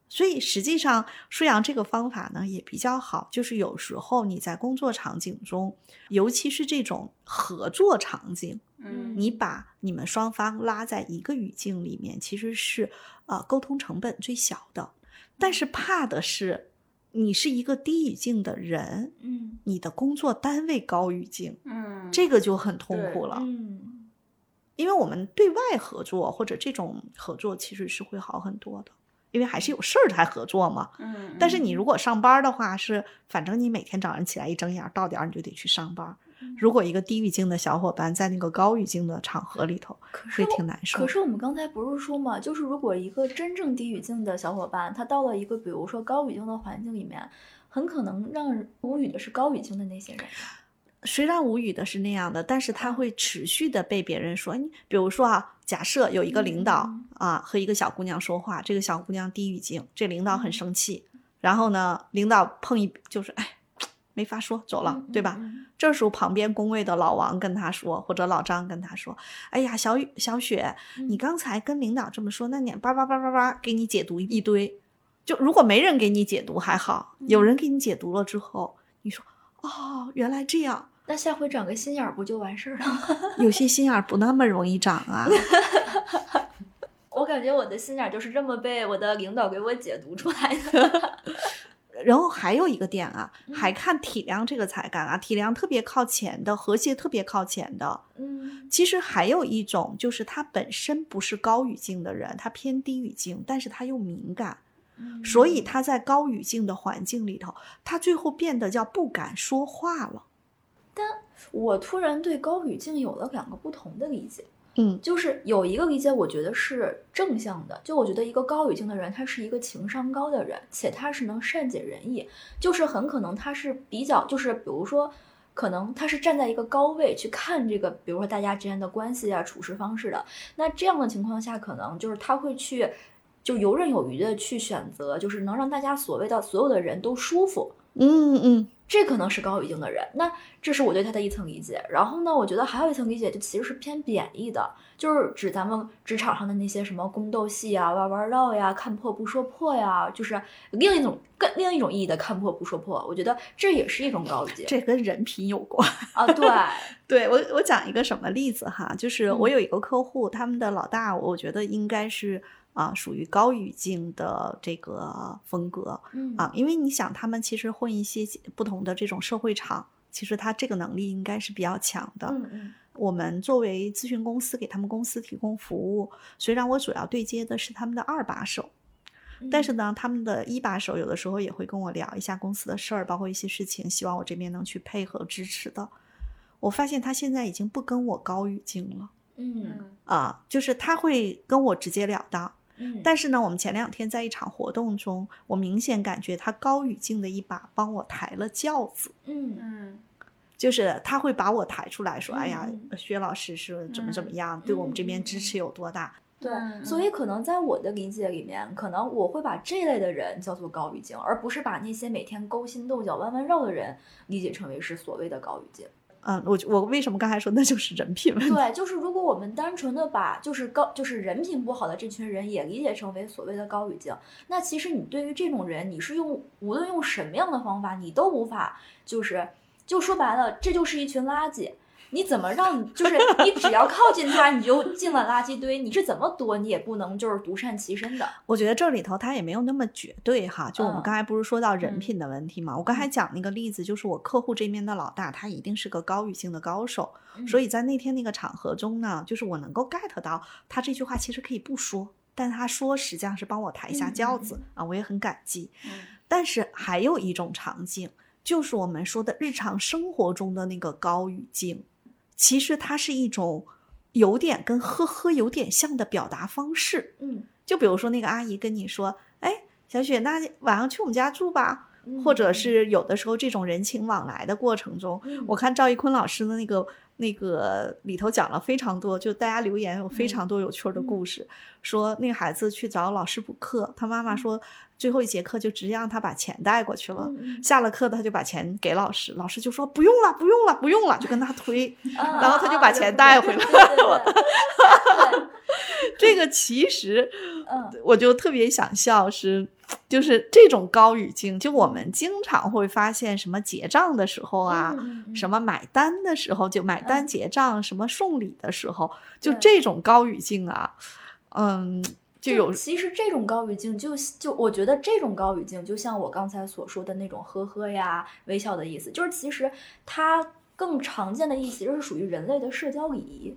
Speaker 1: 所以实际上，舒阳这个方法呢也比较好，就是有时候你在工作场景中，尤其是这种合作场景，
Speaker 3: 嗯
Speaker 1: 你把你们双方拉在一个语境里面，其实是呃沟通成本最小的。但是怕的是，你是一个低语境的人，
Speaker 2: 嗯
Speaker 1: 你的工作单位高语境，
Speaker 3: 嗯，
Speaker 1: 这个就很痛苦了。
Speaker 2: 嗯
Speaker 1: 因为我们对外合作或者这种合作其实是会好很多的，因为还是有事儿才合作嘛。
Speaker 3: 嗯，
Speaker 1: 但是你如果上班的话，是反正你每天早上起来一睁眼到点儿你就得去上班。如果一个低语境的小伙伴在那个高语境的场合里头，会
Speaker 2: 可是我
Speaker 1: 挺难受。
Speaker 2: 可是我们刚才不是说嘛，就是如果一个真正低语境的小伙伴，他到了一个比如说高语境的环境里面，很可能让人无语的是高语境的那些人。
Speaker 1: 虽然无语的是那样的，但是他会持续的被别人说。你比如说啊，假设有一个领导、
Speaker 2: 嗯
Speaker 1: 啊和一个小姑娘说话，这个小姑娘低语境，这领导很
Speaker 2: 嗯
Speaker 1: 生气，然后呢，领导碰一就是哎，没法说，走了，对吧？
Speaker 2: 嗯
Speaker 1: 这时候旁边工位的老王跟他说，或者老张跟他说：“哎呀，小雨小雪，你
Speaker 2: 嗯
Speaker 1: 刚才跟领导这么说，那你叭叭叭叭叭给你解读一堆。就如果没人给你解读还好，有
Speaker 2: 嗯
Speaker 1: 人给你解读了之后，你说哦，原来这样。
Speaker 2: 那下回长个心眼儿不就完事儿了吗？
Speaker 1: 有些心眼儿不那么容易长啊。
Speaker 2: 我感觉我的心眼儿就是这么被我的领导给我解读出来的。
Speaker 1: 然后还有一个点啊，
Speaker 2: 嗯
Speaker 1: 还看体量这个才干啊，体量特别靠前的，和谐特别靠前的。
Speaker 2: 嗯
Speaker 1: 其实还有一种，就是他本身不是高语境的人，他偏低语境，但是他又敏感，
Speaker 2: 嗯
Speaker 1: 所以他在高语境的环境里头，他最后变得叫不敢说话了。
Speaker 2: 但我突然对高语境有了两个不同的理解。
Speaker 1: 嗯
Speaker 2: 就是有一个理解，我觉得是正向的。就我觉得一个高语境的人，他是一个情商高的人，且他是能善解人意。就是很可能他是比较，就是比如说，可能他是站在一个高位去看这个，比如说大家之间的关系啊、处事方式的。那这样的情况下，可能就是他会去，就游刃有余的去选择，就是能让大家所谓的所有的人都舒服。
Speaker 1: 嗯嗯
Speaker 2: 这可能是高语境的人，那这是我对他的一层理解。然后呢，我觉得还有一层理解，就其实是偏贬义的，就是指咱们职场上的那些什么宫斗戏啊、弯弯绕呀、看破不说破呀，就是另一种更另一种意义的看破不说破。我觉得这也是一种高语境
Speaker 1: 这跟人品有关。
Speaker 2: 啊。对，
Speaker 1: 对我，我讲一个什么例子哈，就是我
Speaker 2: 嗯
Speaker 1: 有一个客户，他们的老大，我觉得应该是啊、属于高语境的这个风格
Speaker 2: 嗯
Speaker 1: 啊，因为你想，他们其实混一些不同的这种社会场，其实他这个能力应该是比较强的。
Speaker 2: 嗯嗯
Speaker 1: 我们作为咨询公司给他们公司提供服务，虽然我主要对接的是他们的二把手，
Speaker 2: 嗯，
Speaker 1: 但是呢，他们的一把手有的时候也会跟我聊一下公司的事儿，包括一些事情，希望我这边能去配合支持的。我发现他现在已经不跟我高语境了
Speaker 2: 嗯
Speaker 1: 啊，就是他会跟我直截了当。
Speaker 2: 嗯，
Speaker 1: 但是呢，我们前两天在一场活动中，我明显感觉他高语境的一把帮我抬了轿子，
Speaker 2: 嗯。
Speaker 3: 嗯。
Speaker 1: 就是他会把我抬出来说：“哎呀
Speaker 2: 嗯，
Speaker 1: 薛老师是怎么怎么
Speaker 3: 嗯
Speaker 1: 样，对我们这边
Speaker 2: 嗯
Speaker 1: 支持有多大。”
Speaker 2: 对，
Speaker 3: 嗯
Speaker 2: 所以可能在我的理解里面，可能我会把这类的人叫做高语境，而不是把那些每天勾心斗角、弯弯绕的人理解成为是所谓的高语境。
Speaker 1: 嗯，我我为什么刚才说那就是人品问题？
Speaker 2: 对，就是如果我们单纯的把就是高就是人品不好的这群人也理解成为所谓的高语境，那其实你对于这种人，你是用无论用什么样的方法，你都无法就是就说白了，这就是一群垃圾。你怎么让就是你只要靠近他，你就进了垃圾堆，你是怎么躲你也不能就是独善其身的。
Speaker 1: 我觉得这里头他也没有那么绝对哈，就我们
Speaker 2: 嗯
Speaker 1: 刚才不是说到人
Speaker 2: 嗯
Speaker 1: 品的问题嘛？我刚才讲那个例子，就是我客户这边的老大，他一定是个高语境的高手，所
Speaker 2: 以
Speaker 1: 以在那天那个场合中呢，就是我能够 get 到他这句话其实可以不说，但他说实际上是帮我抬
Speaker 2: 一下
Speaker 1: 轿子、啊，我也很感激。
Speaker 2: 嗯
Speaker 1: 但是还有一种场景，就是我们说的日常生活中的那个高语境，其实它是一种有点跟呵呵有点像的表达方式。
Speaker 2: 嗯，
Speaker 1: 就比如说那个阿姨跟你说：“哎，小雪，那晚上去我们家住吧。”
Speaker 2: 嗯
Speaker 1: 或者是有的时候这种人情往来的过程中，
Speaker 2: 嗯
Speaker 1: 我看赵一坤老师的那个那个里头讲了非常多，就大家留言有非常多有趣儿的故事，说那个孩子去找老师补课，他妈妈说最后一节课就直接让他把钱带过去了。下了课，他就把钱给老师，老师就说不用了，不用了，不用了，就跟他推。
Speaker 2: 啊
Speaker 1: 然后他就把钱带回来
Speaker 2: 对对对。对
Speaker 1: 这个其实
Speaker 2: 嗯。
Speaker 1: 我就特别想笑是，就是这种高语境，就我们经常会发现什么结账的时候啊，
Speaker 2: 嗯嗯
Speaker 1: 什么买单的时候，就买单
Speaker 2: 嗯
Speaker 1: 结账，什么送礼的时候，就这种高语境啊，嗯，就有
Speaker 2: 其实这种高语境就就我觉得这种高语境就像我刚才所说的那种呵呵呀、微笑的意思，就是其实它更常见的意思就是属于人类的社交礼仪。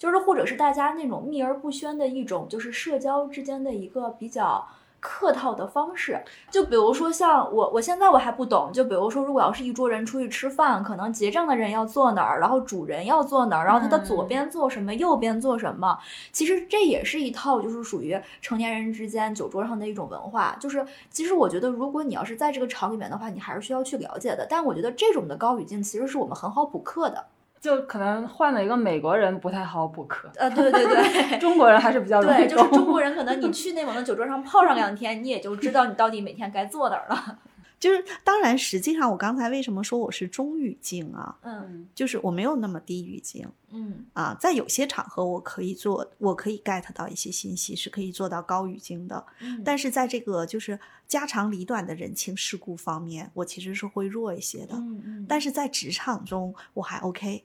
Speaker 2: 就是或者是大家那种秘而不宣的一种，就是社交之间的一个比较客套的方式。就比如说像我，我现在我还不懂。就比如说，如果要是一桌人出去吃饭，可能结账的人要坐哪儿，然后主人要坐哪儿，然后他的左
Speaker 3: 嗯
Speaker 2: 边做什么，右边做什么。其实这也是一套，就是属于成年人之间酒桌上的一种文化。就是其实我觉得，如果你要是在这个场里面的话，你还是需要去了解的。但我觉得这种的高语境，其实是我们很好补课的。
Speaker 3: 就可能换了一个美国人不太好补课，
Speaker 2: 呃，对对对。
Speaker 3: 中国人还是比较容
Speaker 2: 对，就是中。国人，可能你去内蒙的酒桌上泡上两天，你也就知道你到底每天该坐哪儿了。
Speaker 1: 就是当然，实际上我刚才为什么说我是中语境啊？
Speaker 2: 嗯
Speaker 1: 就是我没有那么低语境
Speaker 2: 嗯
Speaker 1: 啊，在有些场合我可以做，我可以 get 到一些信息，是可以做到高语境的。
Speaker 2: 嗯，
Speaker 1: 但是在这个就是家长里短的人情世故方面，我其实是会弱一些的。
Speaker 2: 嗯嗯，
Speaker 1: 但是在职场中我还 OK，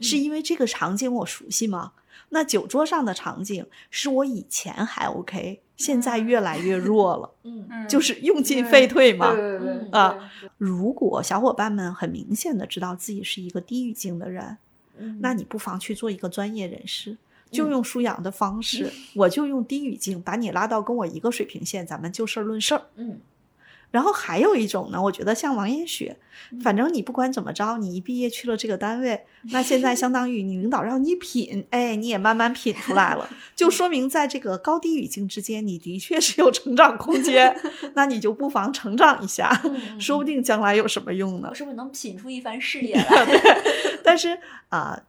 Speaker 1: 是
Speaker 2: 嗯
Speaker 1: 因为这个场景我熟悉吗？那酒桌上的场景是我以前还 OK，现在越来越弱了，
Speaker 2: 嗯
Speaker 3: 嗯
Speaker 1: 就是用进废退嘛。
Speaker 3: 对对对
Speaker 2: 嗯
Speaker 1: 啊如果小伙伴们很明显的知道自己是一个低语境的人，
Speaker 2: 嗯，
Speaker 1: 那你不妨去做一个专业人士，就
Speaker 2: 嗯
Speaker 1: 用舒阳的方式，我就用低语境把你拉到跟我一个水平线，咱们就事儿论事儿。
Speaker 2: 嗯
Speaker 1: 然后还有一种呢，我觉得像王艳雪，
Speaker 2: 嗯
Speaker 1: 反正你不管怎么着，你一毕业去了这个单位，那现在相当于你领导让你品，哎，你也慢慢品出来了，就说明在这个高低语境之间，你的确是有成长空间，那你就不妨成长一下，
Speaker 2: 嗯，
Speaker 1: 说不定将来有什么用呢
Speaker 2: 我？是不是能品出一番事业来？
Speaker 1: 但是啊、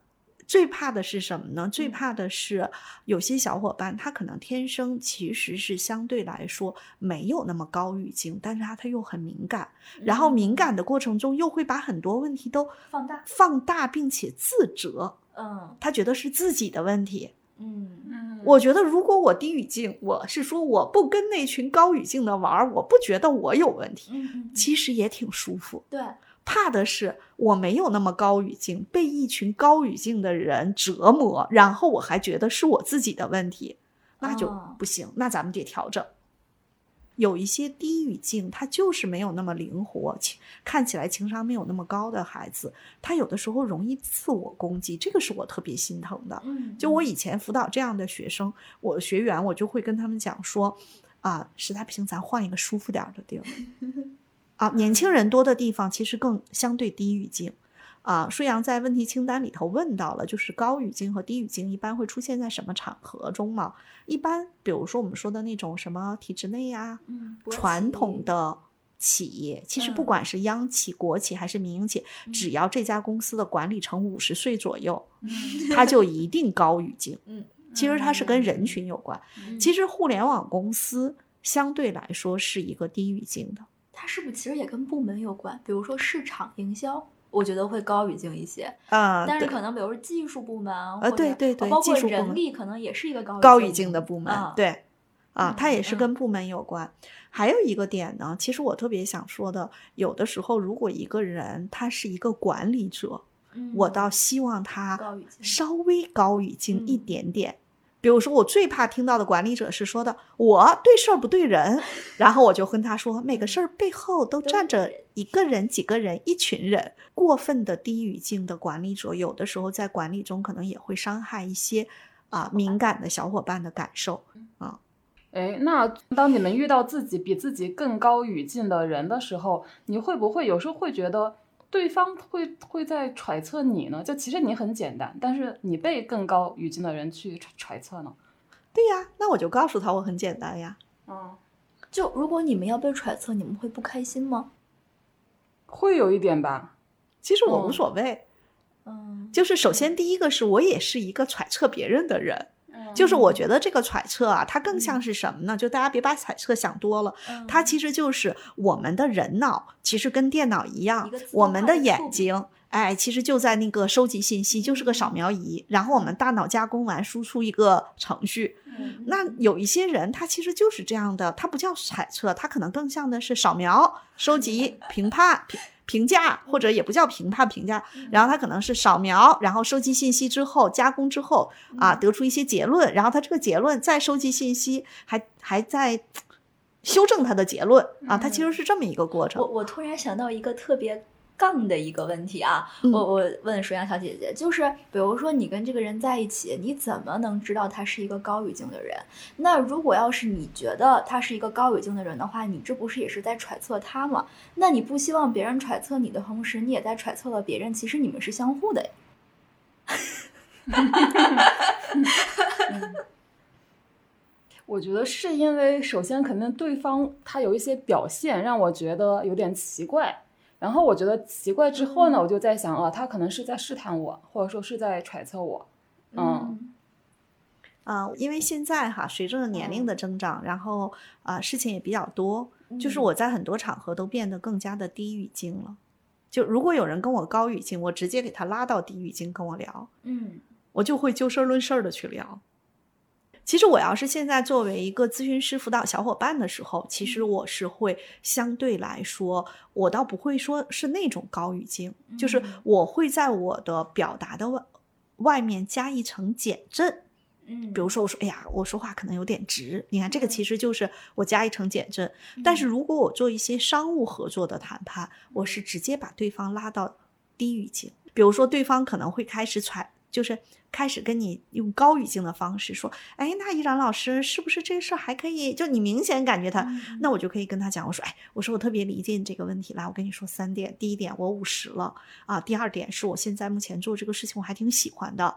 Speaker 1: 最怕的是什么呢？最
Speaker 2: 嗯。
Speaker 1: 怕的是有些小伙伴，他可能天生其实是相对来说没有那么高语境，但是他他又很敏感，然后敏感的过程中又会把很多问题都
Speaker 2: 放大，
Speaker 1: 放大，并且自责，
Speaker 2: 嗯。
Speaker 1: 他觉得是自己的问题。
Speaker 2: 嗯。
Speaker 3: 嗯，
Speaker 1: 我觉得如果我低语境，我是说我不跟那群高语境的玩儿，我不觉得我有问题，其实也挺舒服。
Speaker 2: 对，
Speaker 1: 怕的是我没有那么高语境，被一群高语境的人折磨，然后我还觉得是我自己的问题，那就
Speaker 2: 哦
Speaker 1: 不行，那咱们得调整。有一些低语境，他就是没有那么灵活，看起来情商没有那么高的孩子，他有的时候容易自我攻击，这个是我特别心疼的。
Speaker 2: 嗯，
Speaker 1: 就我以前辅导这样的学生，我的学员我就会跟他们讲说，啊，实在不行咱换一个舒服点的地儿。啊，年轻人多的地方其实更相对低语境。啊，舒阳在问题清单里头问到了，就是高语境和低语境一般会出现在什么场合中嘛？一般，比如说我们说的那种什么体制内呀、
Speaker 2: 嗯
Speaker 1: 传统的企业，其实不
Speaker 2: 嗯
Speaker 1: 管是央企、国企还是民营企，只要这家公司的管理层五十岁左右，它就一定高语境。
Speaker 2: 嗯，
Speaker 1: 其实它是跟人群有关。
Speaker 2: 嗯
Speaker 1: 其实互联网公司相对来说是一个低语境的。
Speaker 2: 它是不是其实也跟部门有关？比如说市场营销，我觉得会高语境一些，
Speaker 1: 啊、
Speaker 2: 但是可能比如说技术部门，
Speaker 1: 呃
Speaker 2: 或者
Speaker 1: 对对对
Speaker 2: 包括人力可能也是一个高
Speaker 1: 高语
Speaker 2: 境
Speaker 1: 境的部门，
Speaker 2: 啊
Speaker 1: 对。啊
Speaker 2: 嗯，
Speaker 1: 它也是
Speaker 2: 嗯
Speaker 1: 跟部门有关。还有一个点呢，其实我特别想说的，有的时候如果一个人他是一个管理者，我倒希望他稍微高语境一
Speaker 2: 嗯
Speaker 1: 点点。比如说，我最怕听到的管理者是说的“我对事儿不对人 ”，然后我就跟他说，每个事儿背后都
Speaker 2: 都
Speaker 1: 站着一个人、几个人、一群人。过分的低语境的管理者，有的时候在管理中可能也会伤害一些啊敏感的小伙伴的感受啊。
Speaker 3: 哎，那当你们遇到自己比自己更高语境的人的时候，你会不会有时候会觉得对方会会在揣测你呢？就其实你很简单，但是你被更高语境的人去揣揣测呢？
Speaker 1: 对呀，那我就告诉他我很简单呀。
Speaker 3: 嗯，
Speaker 2: 就如果你们要被揣测，你们会不开心吗？
Speaker 3: 会有一点吧。
Speaker 1: 其实我无
Speaker 3: 嗯
Speaker 1: 所谓，
Speaker 2: 嗯，
Speaker 1: 就是首先第一个是我也是一个揣测别人的人，就是我觉得这个揣测啊，它更像是什么呢？就大家别把揣测想多了，
Speaker 2: 嗯
Speaker 1: 它其实就是我们的人脑，其实跟电脑一
Speaker 2: 一
Speaker 1: 样，我们的眼睛。哎，其实就在那个收集信息，就是个扫
Speaker 2: 嗯
Speaker 1: 描仪，然后我们大脑加工完，输出一个程序。
Speaker 2: 嗯
Speaker 1: 那有一些人，他其实就是这样的，他不叫揣测，他可能更像的是扫描、收集、评判、评评价，或者也不叫评判、评价，然后他可能是扫描，然后收集信息之后加工之后啊，得出一些结论，然后他这个结论再收集信息，还还在修正他的结论啊，他其实是这么一个过
Speaker 2: 我
Speaker 1: 程。
Speaker 2: 我突然想到一个特别杠的一个问题啊，
Speaker 1: 嗯
Speaker 2: 我我问水阳小姐姐，就是比如说你跟这个人在一起，你怎么能知道他是一个高语境的人？那如果要是你觉得他是一个高语境的人的话，你这不是也是在揣测他吗？那你不希望别人揣测你的同时，你也在揣测了别人，其实你们是相互的呀。
Speaker 3: 我觉得是因为，首先肯定对方他有一些表现让我觉得有点奇怪，然后我觉得奇怪之后呢，我就在想啊，他可能是在试探我，或者说是在揣测我。嗯
Speaker 1: 啊、因为现在哈，随着年龄的增长，然后啊、事情也比较多，就是我在很多场合都变得更加的低语境了。就如果有人跟我高语境，我直接给他拉到低语境跟我聊，
Speaker 2: 嗯
Speaker 1: 我就会就事论事的去聊。其实我要是现在作为一个咨询师辅导小伙伴的时候，其实我是会相对来说，我倒不会说是那种高语境，就是
Speaker 2: 嗯
Speaker 1: 我会在我的表达的外外面加一层减震。
Speaker 2: 嗯，
Speaker 1: 比如说我说，哎呀，我说话可能有点直，你看这个
Speaker 2: 嗯
Speaker 1: 其实就是我加一层减震。但是如果我做一些商务合作的谈判，我是直接把对方拉到低语境。比如说对方可能会开始揣，就是开始跟你用高语境的方式说，哎，那依然老师是不是这事儿还可以？就你明显感觉他，
Speaker 2: 嗯
Speaker 1: 那我就可以跟他讲，我说，哎，我说我特别理解你这个问题，来，我跟你说三点。第一点，我五十了啊；第二点是我现在目前做这个事情我还挺喜欢的。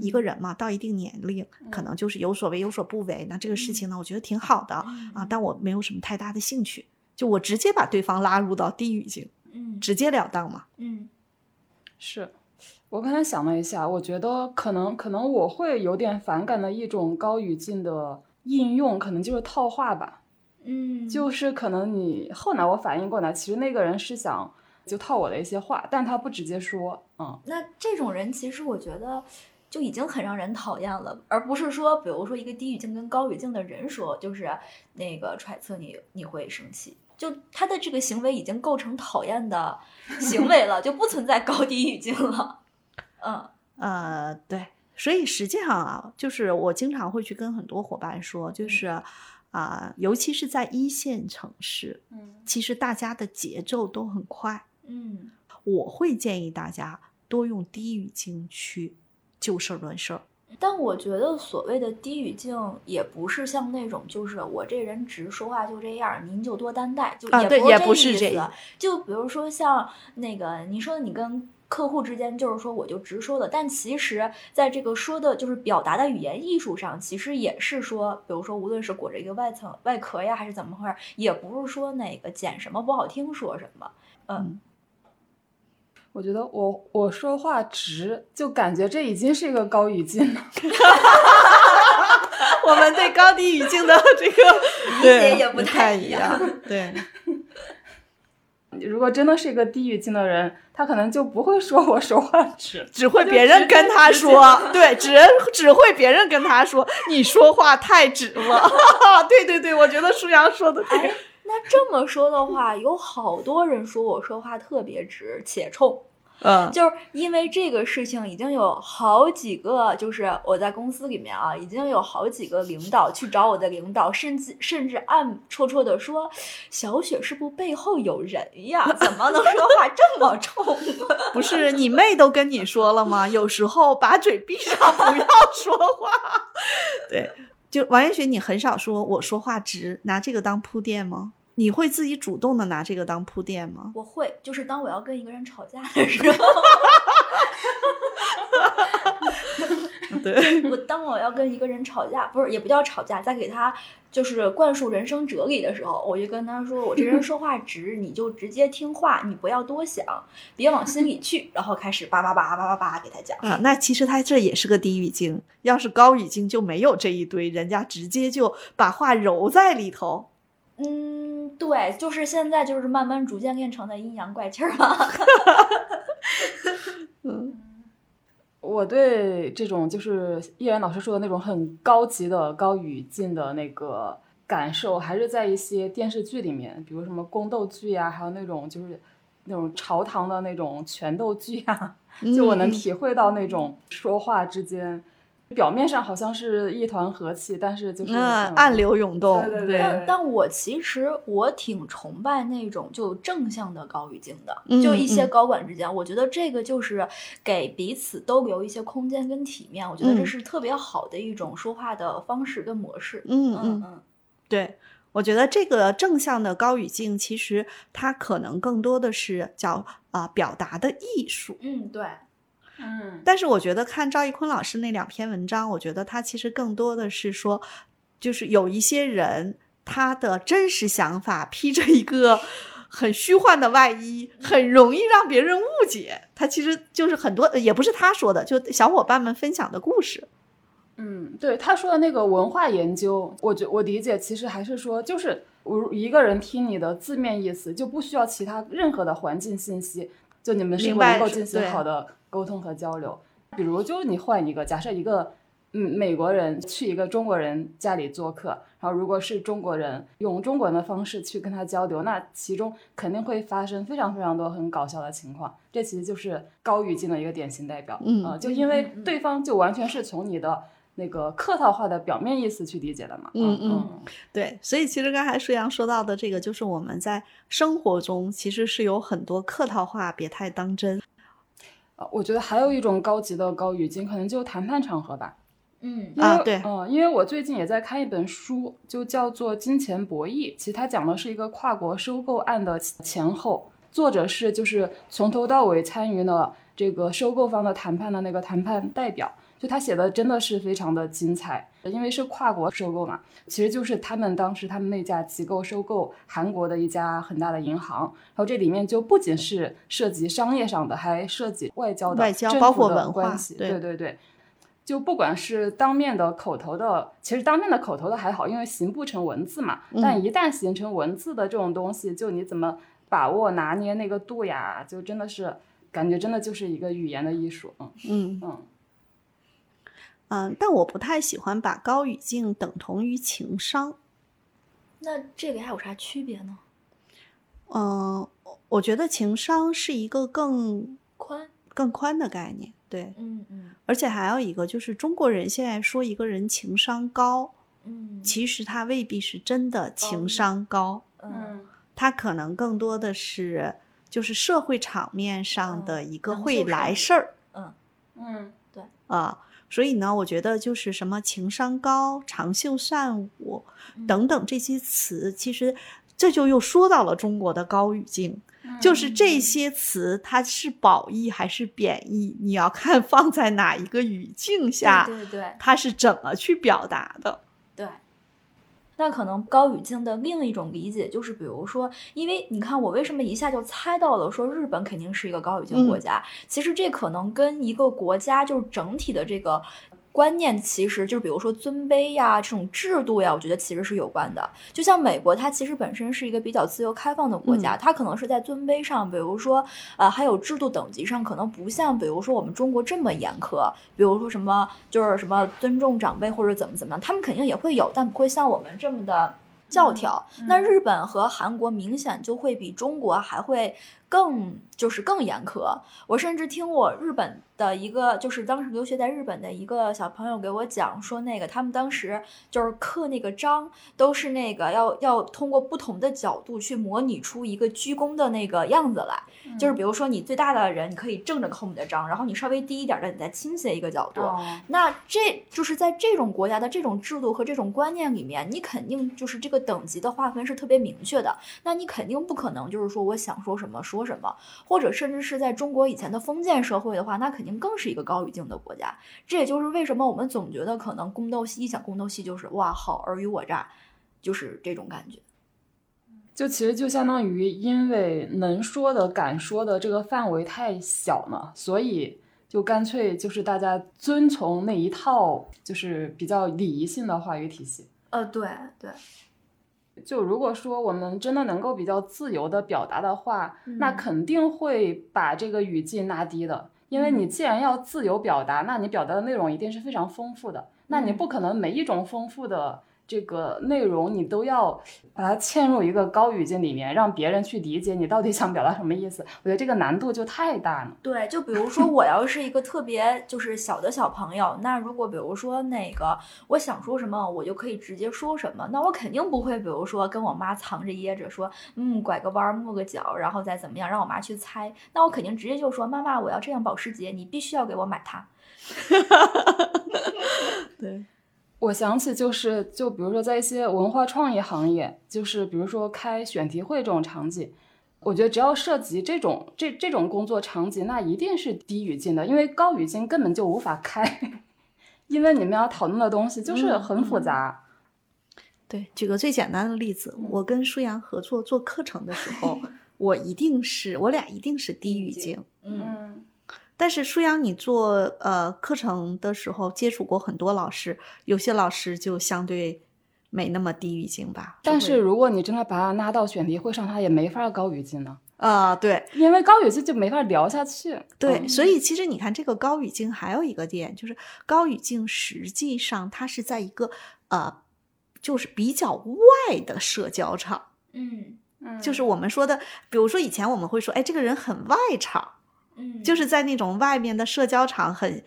Speaker 1: 一个人嘛，到一定年龄，可能就是有所为有所不为。那这个事情呢，我觉得挺好的啊，但我没有什么太大的兴趣。就我直接把对方拉入到低语境，
Speaker 2: 嗯
Speaker 1: 直截了当嘛。
Speaker 2: 嗯
Speaker 3: 是我刚才想了一下，我觉得可能可能我会有点反感的一种高语境的应用，可能就是套话吧。
Speaker 2: 嗯，
Speaker 3: 就是可能你后来我反应过来，其实那个人是想就套我的一些话，但他不直接说，嗯，
Speaker 2: 那这种人其实我觉得就已经很让人讨厌了，而不是说，比如说一个低语境跟高语境的人说，就是那个揣测你你会生气，就他的这个行为已经构成讨厌的行为了，就不存在高低语境了。嗯。
Speaker 1: 呃，对，所以实际上啊，就是我经常会去跟很多伙伴说，就是啊、尤其是在一线城市，
Speaker 3: 嗯。
Speaker 1: 其实大家的节奏都很快。
Speaker 2: 嗯。
Speaker 1: 我会建议大家多用低语境去就事儿论事儿。
Speaker 2: 但我觉得所谓的低语境，也不是像那种就是我这人直说话就这样，您就多担待，就
Speaker 1: 啊
Speaker 2: 也
Speaker 1: 对也不
Speaker 2: 是
Speaker 1: 这个
Speaker 2: 就比如说像那个你说你跟客户之间，就是说我就直说了，但其实在这个说的就是表达的语言艺术上，其实也是说，比如说无论是裹着一个外层外壳呀，还是怎么回事，也不是说那个捡什么不好听说什么，嗯。
Speaker 3: 我觉得我我说话直，就感觉这已经是一个高语境了。
Speaker 1: 我们对高低语境的这个
Speaker 2: 理解也不
Speaker 1: 太一
Speaker 2: 样。
Speaker 1: 对，
Speaker 3: 如果真的是一个低语境的人，他可能就不会说我说话直，
Speaker 1: 只会别人跟他说，对，只只会别人跟他说你说话太直了。对对对，我觉得舒阳说的对
Speaker 2: 哎，那这么说的话，有好多人说我说话特别直且冲，
Speaker 1: 嗯
Speaker 2: 就是因为这个事情，已经有好几个，就是我在公司里面啊，已经有好几个领导去找我的领导，甚至甚至暗戳戳的说，小雪是不是背后有人呀？怎么能说话这么冲？
Speaker 1: 不是你妹都跟你说了吗？有时候把嘴闭上，不要说话。对，就王艳雪，你很少说我说话直，拿这个当铺垫吗？你会自己主动的拿这个当铺垫吗？
Speaker 2: 我会，就是当我要跟一个人吵架的时候，
Speaker 1: 对，
Speaker 2: 我当我要跟一个人吵架，不是也不叫吵架，在给他就是灌输人生哲理的时候，我就跟他说，我这人说话直，你就直接听话，你不要多想，别往心里去，然后开始叭叭叭叭叭叭给他讲。
Speaker 1: 啊，那其实他这也是个低语境，要是高语境就没有这一堆，人家直接就把话揉在里头。
Speaker 2: 嗯，对，就是现在就是慢慢逐渐练成的阴阳怪气儿嘛。
Speaker 1: 嗯
Speaker 3: 我对这种就是依然老师说的那种很高级的高语境的那个感受，还是在一些电视剧里面，比如什么宫斗剧呀、还有那种就是那种朝堂的那种权斗剧啊、就我能
Speaker 1: 嗯
Speaker 3: 体会到那种说话之间，表面上好像是一团和气，但是就是
Speaker 1: 暗流涌动，
Speaker 3: 对对对
Speaker 2: 但但我其实我挺崇拜那种就正向的高语境的，
Speaker 1: 嗯
Speaker 2: 就一些
Speaker 1: 嗯
Speaker 2: 高管之间，我觉得这个就是给彼此都留一些空间跟体面，我觉得这
Speaker 1: 嗯
Speaker 2: 是特别好的一种说话的方式跟模式。
Speaker 1: 嗯
Speaker 2: 嗯
Speaker 1: 嗯，
Speaker 2: 嗯
Speaker 1: 对，我觉得这个正向的高语境，其实它可能更多的是叫啊、表达的艺术。
Speaker 2: 嗯，对，
Speaker 3: 嗯
Speaker 1: 但是我觉得看赵一坤老师那两篇文章，我觉得他其实更多的是说，就是有一些人他的真实想法披着一个很虚幻的外衣，很容易让别人误解。他其实就是很多，也不是他说的，就小伙伴们分享的故事。
Speaker 3: 嗯，对他说的那个文化研究，我觉我理解其实还是说，就是我一个人听你的字面意思，就不需要其他任何的环境信息，就你们是能够进行好的沟通和交流。比如，就你换一个，假设一个嗯美国人去一个中国人家里做客，然后如果是中国人用中国人的方式去跟他交流，那其中肯定会发生非常非常多很搞笑的情况。这其实就是高语境的一个典型代表。
Speaker 1: 嗯
Speaker 3: 呃就因为对方就完全是从你的那个客套话的表面意思去理解的嘛。
Speaker 1: 嗯
Speaker 3: 嗯
Speaker 1: 嗯对，所以其实刚才舒阳说到的这个，就是我们在生活中其实是有很多客套话，别太当真。
Speaker 3: 呃我觉得还有一种高级的高语境，可能就谈判场合吧。
Speaker 2: 嗯
Speaker 3: 因为
Speaker 1: 啊对
Speaker 3: 嗯、因为我最近也在看一本书，就叫做《金钱博弈》，其实它讲的是一个跨国收购案的前后，作者是就是从头到尾参与了这个收购方的谈判的那个谈判代表，就他写的真的是非常的精彩，因为是跨国收购嘛，其实就是他们当时他们那家机构收购韩国的一家很大的银行，然后这里面就不仅是涉及商业上的，还涉及外交的、
Speaker 1: 外交包
Speaker 3: 政府的
Speaker 1: 括文化
Speaker 3: 关系，
Speaker 1: 对
Speaker 3: 对对对。就不管是当面的、口头的，其实当面的、口头的还好，因为形不成文字嘛。
Speaker 1: 嗯
Speaker 3: 但一旦形成文字的这种东西，就你怎么把握、拿捏那个度呀，就真的是感觉真的就是一个语言的艺术。嗯
Speaker 1: 嗯
Speaker 3: 嗯
Speaker 1: 嗯，但我不太喜欢把高语境等同于情商。
Speaker 2: 那这个还有啥区别呢？
Speaker 1: 嗯，我觉得情商是一个更
Speaker 2: 宽，
Speaker 1: 更宽的概念，对，
Speaker 2: 嗯嗯
Speaker 1: 而且还有一个就是中国人现在说一个人情商高，
Speaker 2: 嗯
Speaker 1: 其实他未必是真的情商高，
Speaker 2: 嗯
Speaker 1: 他可能更多的是就是社会场面上的一个会来事儿
Speaker 2: 嗯
Speaker 3: 嗯对
Speaker 1: 啊。所以呢，我觉得就是什么情商高、长袖善舞
Speaker 2: 嗯
Speaker 1: 等等这些词，其实这就又说到了中国的高语境。就是这些词，它是褒义还是贬义，你要看放在哪一个语境下，
Speaker 2: 对对对
Speaker 1: 它是怎么去表达的。
Speaker 2: 对。那可能高语境的另一种理解就是，比如说，因为你看我为什么一下就猜到了说日本肯定是一个高语境国
Speaker 1: 嗯
Speaker 2: 家，其实这可能跟一个国家就是整体的这个。观念其实就是比如说尊卑呀，这种制度呀，我觉得其实是有关的。就像美国，它其实本身是一个比较自由开放的国家，它可能是在尊卑上，比如说呃，还有制度等级上，可能不像比如说我们中国这么严苛。比如说什么就是什么尊重长辈或者怎么怎么样，他们肯定也会有，但不会像我们这么的教条。那日本和韩国明显就会比中国还会更就是更严苛。我甚至听我日本的一个，就是当时留学在日本的一个小朋友给我讲说，那个他们当时就是刻那个章，都是那个要要通过不同的角度去模拟出一个鞠躬的那个样子来。就是比如说你最大的人，你可以正着扣你的章，然后你稍微低一点的，你再倾斜一个角度。
Speaker 3: 哦
Speaker 2: 那这就是在这种国家的这种制度和这种观念里面，你肯定就是这个等级的划分是特别明确的。那你肯定不可能就是说我想说什么说什么，或者甚至是在中国以前的封建社会的话，那肯定更是一个高语境的国家。这也就是为什么我们总觉得可能宫斗戏一想宫斗戏就是哇好尔虞我诈，就是这种感觉。
Speaker 3: 就其实就相当于，因为能说的、敢说的这个范围太小了，所以就干脆就是大家遵从那一套就是比较礼仪性的话语体系。
Speaker 2: 呃，对对，
Speaker 3: 就如果说我们真的能够比较自由的表达的话，那
Speaker 2: 嗯
Speaker 3: 肯定会把这个语境拉低的。因为你既然要自由表达，那你表达的内容一定是非常丰富的。那你
Speaker 2: 嗯
Speaker 3: 不可能每一种丰富的这个内容，你都要把它嵌入一个高语境里面，让别人去理解你到底想表达什么意思。我觉得这个难度就太大了。
Speaker 2: 对，就比如说我要是一个特别就是小的小朋友，那如果比如说那个我想说什么，我就可以直接说什么，那我肯定不会比如说跟我妈藏着掖着说，嗯，拐个弯儿抹个角，然后再怎么样让我妈去猜，那我肯定直接就说妈妈，我要这样保时捷，你必须要给我买它。
Speaker 1: 对，
Speaker 3: 我想起就是，就比如说在一些文化创意行业，就是比如说开选题会这种场景，我觉得只要涉及这种这这种工作场景，那一定是低语境的，因为高语境根本就无法开，因为你们要讨论的东西就是很复杂。
Speaker 1: 对，举个最简单的例子，我跟舒阳合作做课程的时候，我一定是我俩一定是低语境。
Speaker 2: 嗯，
Speaker 3: 嗯，
Speaker 1: 但是舒阳，你做呃课程的时候接触过很多老师，有些老师就相对没那么低语境吧。
Speaker 3: 但是如果你真的把他拉到选题会上，他也没法高语境呢，
Speaker 1: 啊、对
Speaker 3: 因为高语境就没法聊下去。
Speaker 1: 对，
Speaker 3: 嗯
Speaker 1: 所以其实你看这个高语境还有一个点，就是高语境实际上它是在一个呃，就是比较外的社交场。
Speaker 2: 嗯嗯
Speaker 1: 就是我们说的，比如说以前我们会说，哎，这个人很外场，
Speaker 2: 嗯，
Speaker 1: 就是在那种外面的社交场很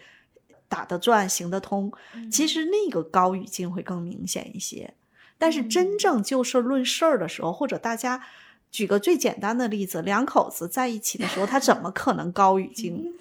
Speaker 1: 打得转、行得通。其
Speaker 2: 嗯
Speaker 1: 实那个高语境会更明显一些。但是真
Speaker 2: 嗯
Speaker 1: 正就事论事儿的时候，或者大家举个最简单的例子，两口子在一起的时候，他怎么可能高语境？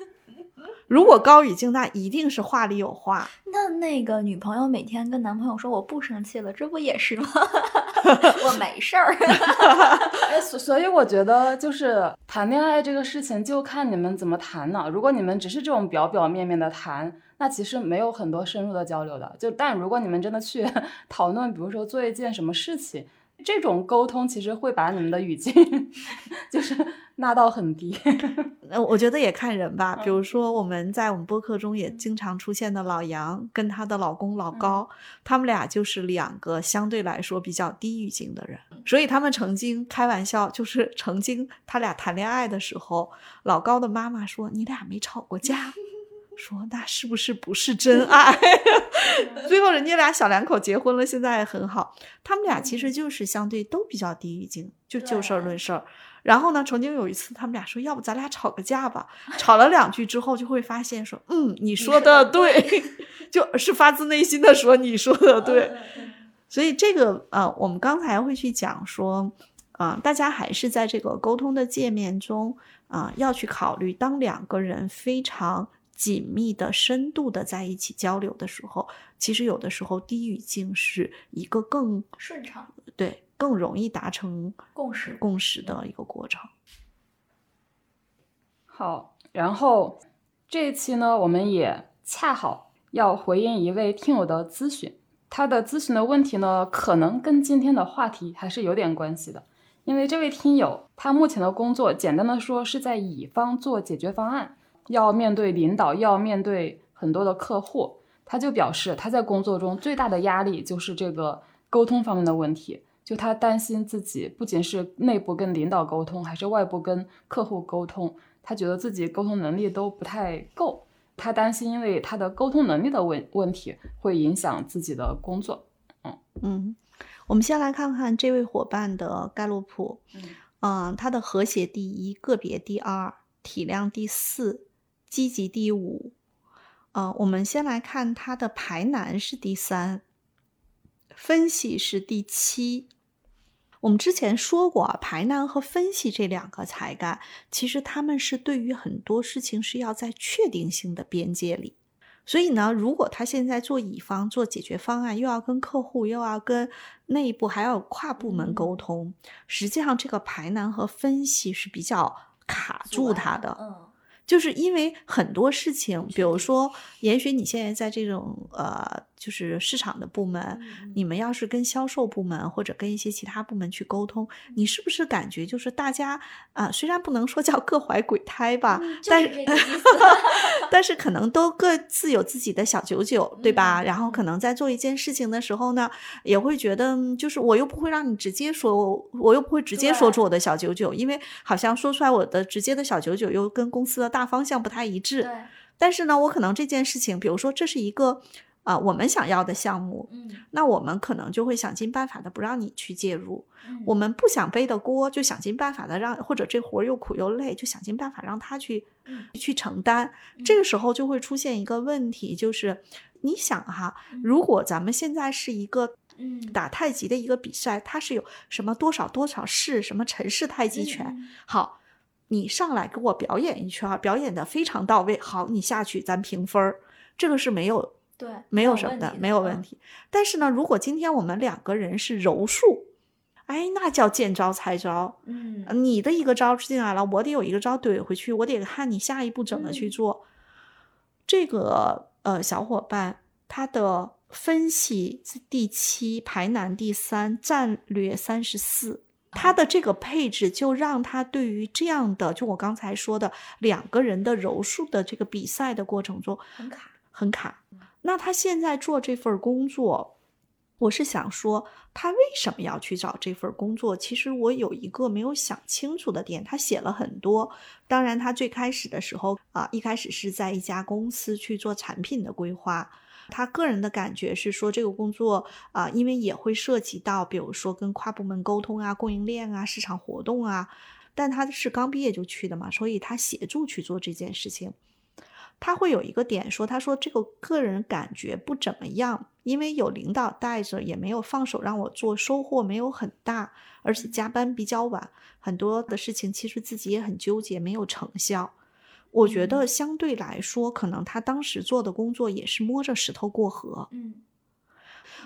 Speaker 1: 如果高语境，那一定是话里有话。
Speaker 2: 那那个女朋友每天跟男朋友说我不生气了，这不也是吗？我没事儿。
Speaker 3: 哎，所所以我觉得就是谈恋爱这个事情，就看你们怎么谈呢。如果你们只是这种表表面面的谈，那其实没有很多深入的交流的。就但如果你们真的去 讨论，比如说做一件什么事情，这种沟通其实会把你们的语境 就是拉到很低。
Speaker 1: 呃，我觉得也看人吧。比
Speaker 3: 嗯
Speaker 1: 如说，我们在我们播客中也经常出现的老杨跟她的老公
Speaker 3: 嗯
Speaker 1: 老高，他们俩就是两个相对来说比较低语境的人，所以他们曾经开玩笑，就是曾经他俩谈恋爱的时候，老高的妈妈说：“你俩没吵过架。” 说那是不是不是真爱？最后人家俩小两口结婚了，现在很好。他们俩其实就是相对都比较低语境，就就事儿论事儿。然后呢，曾经有一次，他们俩说，要不咱俩吵个架吧？吵了两句之后，就会发现说，嗯，你说的对，就是发自内心的说你说的对。所以这个呃，我们刚才会去讲说，啊、大家还是在这个沟通的界面中啊、要去考虑，当两个人非常紧密的、深度的在一起交流的时候，其实有的时候低语境是一个更
Speaker 2: 顺畅
Speaker 1: 对更容易达成
Speaker 2: 共识。
Speaker 1: 共识的一个过程。
Speaker 3: 好，然后这一期呢，我们也恰好要回应一位听友的咨询。他的咨询的问题呢，可能跟今天的话题还是有点关系的。因为这位听友他目前的工作，简单的说是在乙方做解决方案，要面对领导，要面对很多的客户。他就表示他在工作中最大的压力就是这个沟通方面的问题。就他担心自己不仅是内部跟领导沟通，还是外部跟客户沟通，他觉得自己沟通能力都不太够，他担心因为他的沟通能力的问问题会影响自己的工作。
Speaker 1: 嗯嗯，我们先来看看这位伙伴的盖洛普。
Speaker 3: 嗯
Speaker 1: 嗯，他的和谐第一，个别第二，体量第四，积极第五。嗯，我们先来看它的排难是第三，分析是第七。我们之前说过啊，排难和分析这两个才干，其实他们是对于很多事情是要在确定性的边界里。所以呢，如果他现在做乙方做解决方案，又要跟客户，又要跟内部，还要跨部门沟通，实际上这个排难和分析是比较卡住他的。
Speaker 2: 嗯
Speaker 1: 就是因为很多事情，比如说，也许你现在在这种呃，就是市场的部门，
Speaker 2: 嗯
Speaker 1: 你们要是跟销售部门或者跟一些其他部门去沟通，你是不是感觉就是大家啊、虽然不能说叫各怀鬼胎吧，
Speaker 2: 嗯就
Speaker 1: 但
Speaker 2: 是。
Speaker 1: 但是可能都各自有自己的小九九，对吧？
Speaker 2: 嗯
Speaker 1: 然后可能在做一件事情的时候呢，也会觉得，嗯就是我又不会让你直接说，我我又不会直接说出我的小九九，因为好像说出来我的直接的小九九又跟公司的大方向不太一致。
Speaker 2: 对，
Speaker 1: 但是呢，我可能这件事情，比如说这是一个啊、我们想要的项目，
Speaker 2: 嗯。
Speaker 1: 那我们可能就会想尽办法的不让你去介入。
Speaker 2: 嗯。
Speaker 1: 我们不想背的锅，就想尽办法的让，或者这活儿又苦又累，就想尽办法让他去、
Speaker 2: 嗯。
Speaker 1: 去承担。这个。时候就会出现一个问题，就是你想哈，
Speaker 2: 嗯。
Speaker 1: 如果咱们现在是一个
Speaker 2: 嗯。
Speaker 1: 打太极的一个比赛，它是有什么多少多少式，什么陈氏太极拳，
Speaker 2: 嗯。
Speaker 1: 好，你上来给我表演一圈儿，表演的非常到位，好，你下去咱评分儿，这个是没有
Speaker 2: 对，
Speaker 1: 没有什么的，没有问。题。但是呢，如果今天我们两个人是柔术，哎，那叫见招拆招。
Speaker 2: 嗯
Speaker 1: 呃你的一个招进来了，我得有一个招怼回去，我得看你下一步怎么去
Speaker 2: 嗯
Speaker 1: 做。这个呃小伙伴他的分析第七，排难第三，战略三十四。他的这个配置就让他对于这样的，就我刚才说的两个人的柔术的这个比赛的过程中，
Speaker 2: 很卡。
Speaker 1: 很卡。那他现在做这份工作，我是想说，他为什么要去找这份工作？其实我有一个没有想清楚的点，他写了很多。当然，他最开始的时候啊，一开始是在一家公司去做产品的规划。他个人的感觉是说，这个工作啊，因为也会涉及到，比如说跟跨部门沟通啊、供应链啊、市场活动啊。但他是刚毕业就去的嘛，所以他协助去做这件事情。他会有一个点说，他说这个个人感觉不怎么样，因为有领导带着，也没有放手让我做，收获没有很大，而且加班比较晚，很多的事情其实自己也很纠结，没有成效。我觉得相对来说，可能他当时做的工作也是摸着石头过河。
Speaker 2: 嗯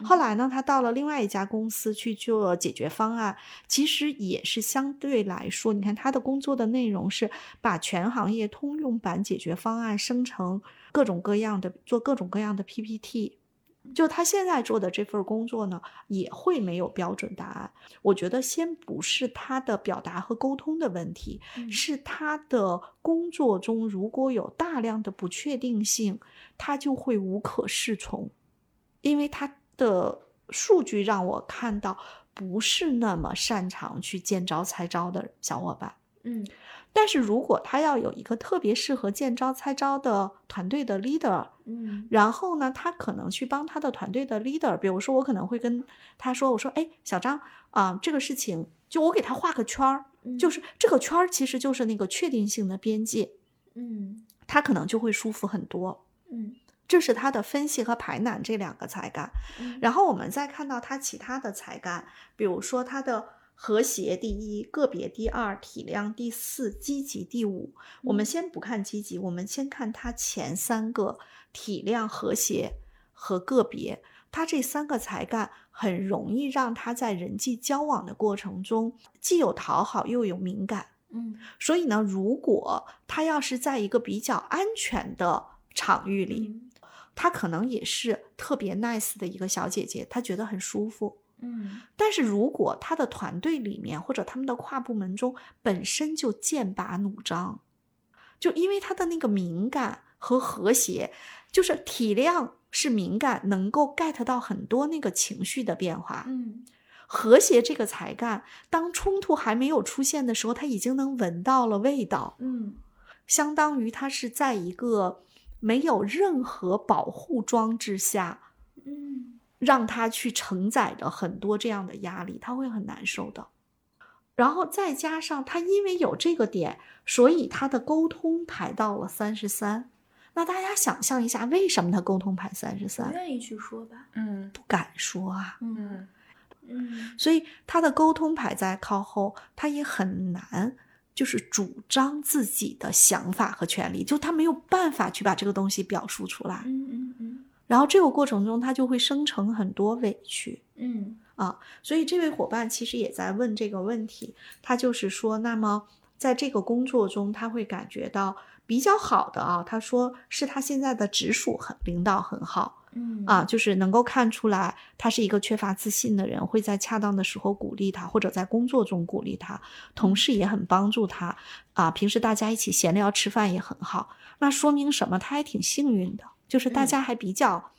Speaker 1: 后来呢，他到了另外一家公司去做解决方案，其实也是相对来说，你看他的工作的内容是把全行业通用版解决方案生成各种各样的，做各种各样的 PPT。就他现在做的这份工作呢，也会没有标准答案。我觉得先不是他的表达和沟通的问题，
Speaker 2: 嗯
Speaker 1: 是他的工作中如果有大量的不确定性，他就会无可适从，因为他的数据让我看到不是那么擅长去见招拆招的小伙伴。
Speaker 2: 嗯。
Speaker 1: 但是如果他要有一个特别适合见招拆招的团队的 leader，
Speaker 2: 嗯。
Speaker 1: 然后呢，他可能去帮他的团队的 leader，比如说我可能会跟他说，我说，哎，小张啊、这个事情就我给他画个圈儿，
Speaker 2: 嗯，
Speaker 1: 就是这个圈儿其实就是那个确定性的边界，
Speaker 2: 嗯。
Speaker 1: 他可能就会舒服很多。
Speaker 2: 嗯
Speaker 1: 这是他的分析和排难这两个才干。
Speaker 2: 嗯
Speaker 1: 然后我们再看到他其他的才干，比如说他的和谐第一，个别第二，体谅第四，积极第五。我们
Speaker 2: 嗯
Speaker 1: 先不看积极，我们先看他前三个体谅、和谐和个别。他这三个才干很容易让他在人际交往的过程中，既有讨好又有敏感。
Speaker 2: 嗯
Speaker 1: 所以呢，如果他要是在一个比较安全的场域里，
Speaker 2: 嗯
Speaker 1: 她可能也是特别 nice 的一个小姐姐，她觉得很舒服。
Speaker 2: 嗯
Speaker 1: 但是如果她的团队里面或者他们的跨部门中本身就剑拔弩张，就因为她的那个敏感和和谐，就是体谅是敏感，能够 get 到很多那个情绪的变化。
Speaker 2: 嗯
Speaker 1: 和谐这个才干，当冲突还没有出现的时候，他已经能闻到了味道。
Speaker 2: 嗯
Speaker 1: 相当于他是在一个没有任何保护装置下，
Speaker 2: 嗯
Speaker 1: 让他去承载着很多这样的压力，他会很难受的。然后再加上他因为有这个点，所以他的沟通排到了三十三。那大家想象一下，为什么他沟通排三十
Speaker 2: 不
Speaker 1: 三？
Speaker 2: 愿意去说吧。
Speaker 3: 嗯
Speaker 1: 不敢说啊。
Speaker 2: 嗯嗯
Speaker 1: 所以他的沟通排在靠后，他也很难，就是主张自己的想法和权利，就他没有办法去把这个东西表述出来。
Speaker 2: 嗯嗯嗯
Speaker 1: 然后这个过程中，他就会生成很多委屈。
Speaker 2: 嗯
Speaker 1: 啊，所以这位伙伴其实也在问这个问题，他就是说，那么在这个工作中，他会感觉到比较好的啊，他说是他现在的直属很领导很好
Speaker 2: 嗯。
Speaker 1: 啊，就是能够看出来他是一个缺乏自信的人，会在恰当的时候鼓励他，或者在工作中鼓励他，同事也很帮助他啊，平时大家一起闲聊吃饭也很好，那说明什么？他还挺幸运的，就是大
Speaker 2: 嗯。
Speaker 1: 家还比较、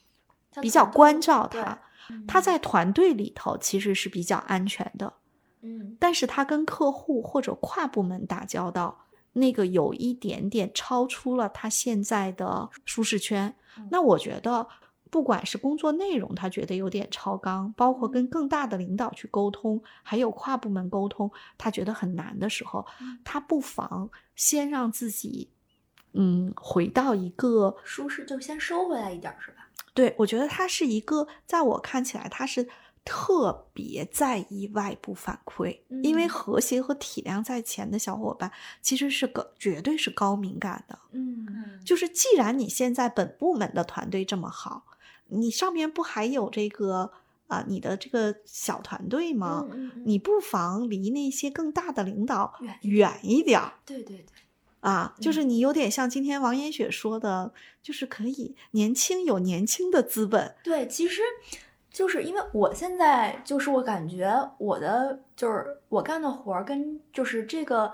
Speaker 2: 他
Speaker 1: 比较关照他。他
Speaker 2: 嗯。
Speaker 1: 在团队里头其实是比较安全的，
Speaker 2: 嗯。
Speaker 1: 但是他跟客户或者跨部门打交道，那个有一点点超出了他现在的舒适圈。
Speaker 2: 嗯。
Speaker 1: 那我觉得，不管是工作内容，他觉得有点超纲，包括跟更大的领导去沟通，还有跨部门沟通，他觉得很难的时候
Speaker 2: 嗯，
Speaker 1: 他不妨先让自己，嗯，回到一个
Speaker 2: 舒适就先收回来一点儿是吧？
Speaker 1: 对，我觉得他是一个，在我看起来，他是特别在意外部反馈，因为
Speaker 2: 嗯
Speaker 1: 和谐和体谅在前的小伙伴，其实是个绝对是高敏感的。
Speaker 2: 嗯
Speaker 1: 就是既然你现在本部门的团队这么好，你上面不还有这个啊、你的这个小团队吗？
Speaker 2: 嗯嗯
Speaker 1: 你不妨离那些更大的领导
Speaker 2: 远一
Speaker 1: 点儿。
Speaker 2: 对对对，
Speaker 1: 啊，就是
Speaker 2: 嗯
Speaker 1: 你有点像今天王延雪说的，就是可以年轻有年轻的资本，
Speaker 2: 对，其实就是因为我现在就是我感觉我的就是我干的活儿跟就是这个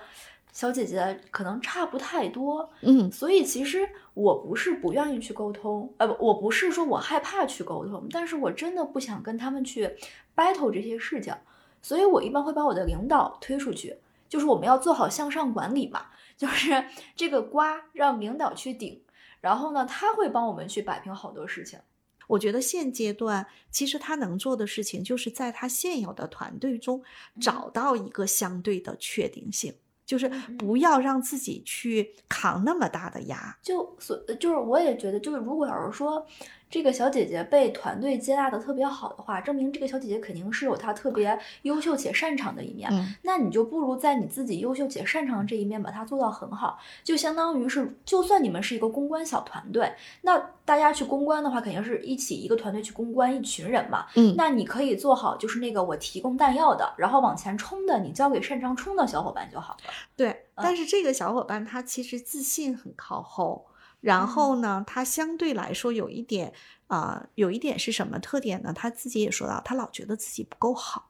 Speaker 2: 小姐姐可能差不太多，
Speaker 1: 嗯
Speaker 2: 所以其实我不是不愿意去沟通，呃，不，我不是说我害怕去沟通，但是我真的不想跟他们去 battle 这些事情，所以我一般会把我的领导推出去，就是我们要做好向上管理嘛，就是这个瓜让领导去顶，然后呢，他会帮我们去摆平好多事情。
Speaker 1: 我觉得现阶段其实他能做的事情，就是在他现有的团队中找到一个相对的确定性，就是不要让自己去扛那么大的压。
Speaker 2: 就所就是我也觉得，就是如果要是说这个小姐姐被团队接纳的特别好的话，证明这个小姐姐肯定是有她特别优秀且擅长的一面。
Speaker 1: 嗯
Speaker 2: 那你就不如在你自己优秀且擅长的这一面把它做到很好，就相当于是，就算你们是一个公关小团队，那大家去公关的话，肯定是一起一个团队去公关一群人嘛。
Speaker 1: 嗯，
Speaker 2: 那你可以做好就是那个我提供弹药的，然后往前冲的，你交给擅长冲的小伙伴就好了。
Speaker 1: 对。
Speaker 2: 嗯
Speaker 1: 但是这个小伙伴他其实自信很靠后，然后呢，他相对来说有一点啊、有一点是什么特点呢？他自己也说到，他老觉得自己不够好。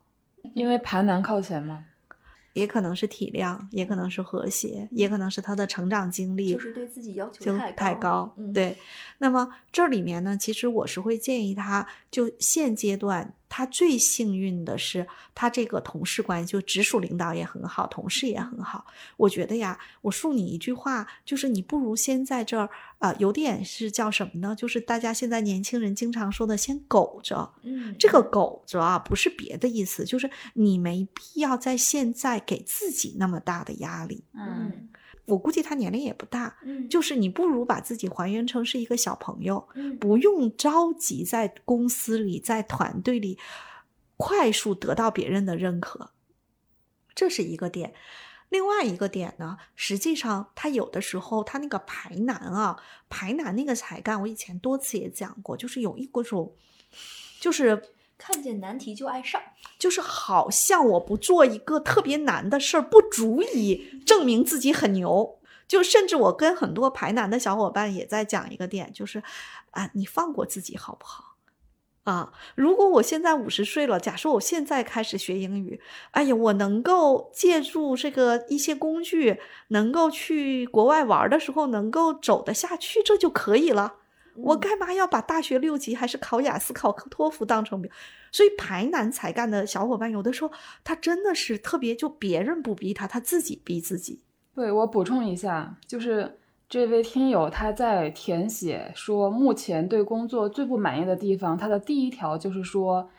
Speaker 3: 因为排难靠前嘛。
Speaker 1: 也可能是体谅，也可能是和谐，也可能是他的成长经历
Speaker 2: 就是对自己要求
Speaker 1: 就
Speaker 2: 太
Speaker 1: 太高。
Speaker 2: 嗯，
Speaker 1: 对，那么这里面呢，其实我是会建议他，就现阶段他最幸运的是，他这个同事关系，就直属领导也很好，同事也很好。我觉得呀，我恕你一句话，就是你不如先在这儿啊、有点是叫什么呢？就是大家现在年轻人经常说的，先苟着。
Speaker 2: 嗯，
Speaker 1: 这个苟着啊，不是别的意思，就是你没必要在现在给自己那么大的压力。
Speaker 2: 嗯
Speaker 1: 我估计他年龄也不大，
Speaker 2: 嗯，
Speaker 1: 就是你不如把自己还原成是一个小朋友，
Speaker 2: 嗯
Speaker 1: 不用着急在公司里、在团队里快速得到别人的认可，这是一个点。另外一个点呢，实际上他有的时候他那个排难啊，排难那个才干，我以前多次也讲过，就是有一种，就是
Speaker 2: 看见难题就爱上。
Speaker 1: 就是好像我不做一个特别难的事儿，不足以证明自己很牛。就甚至我跟很多排难的小伙伴也在讲一个点，就是啊，你放过自己好不好？啊，如果我现在五十岁了，假设我现在开始学英语，哎呀，我能够借助这个一些工具，能够去国外玩的时候能够走得下去，这就可以了。我
Speaker 2: 嗯
Speaker 1: 干嘛要把大学六级还是考雅思、考托福当成标？所以排难才干的小伙伴，有的时候他真的是特别，就别人不逼他，他自己逼自己。
Speaker 3: 对我补充一下，就是这位听友他在填写说目前对工作最不满意的地方，他的第一条就是说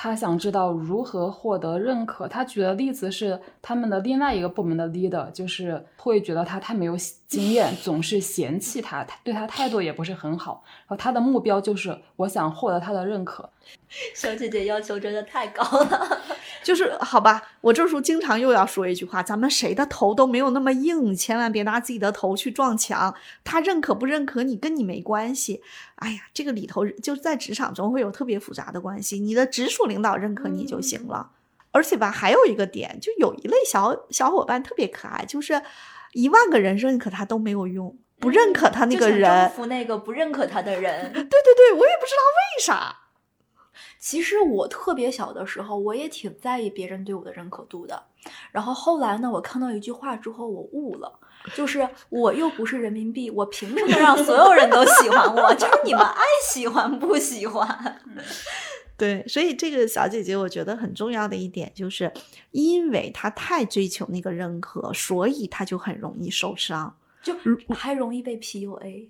Speaker 3: 他想知道如何获得认可。他举的例子是他们的另外一个部门的 leader，就是会觉得他太没有经验，总是嫌弃他，他对他态度也不是很好。然后他的目标就是我想获得他的认可。
Speaker 2: 小姐姐要求真的太高了。
Speaker 1: 就是好吧，我这时候经常又要说一句话：咱们谁的头都没有那么硬，千万别拿自己的头去撞墙。他认可不认可你，跟你没关系。哎呀，这个里头就是在职场中会有特别复杂的关系。你的直属领导认可你就行了。而且吧，还有一个点，就有一类小小伙伴特别可爱，就是一万个人认可他都没有用，不认可他那个人，
Speaker 2: 征服那个不认可他的人。
Speaker 1: 对对对，我也不知道为啥。
Speaker 2: 其实我特别小的时候，我也挺在意别人对我的认可度的。然后后来呢，我看到一句话之后，我悟了，就是我又不是人民币，我凭什么让所有人都喜欢我？就是你们爱喜欢不喜欢。
Speaker 1: 对，所以这个小姐姐，我觉得很重要的一点就是，因为她太追求那个认可，所以她就很容易受伤，
Speaker 2: 就还容易被 PUA。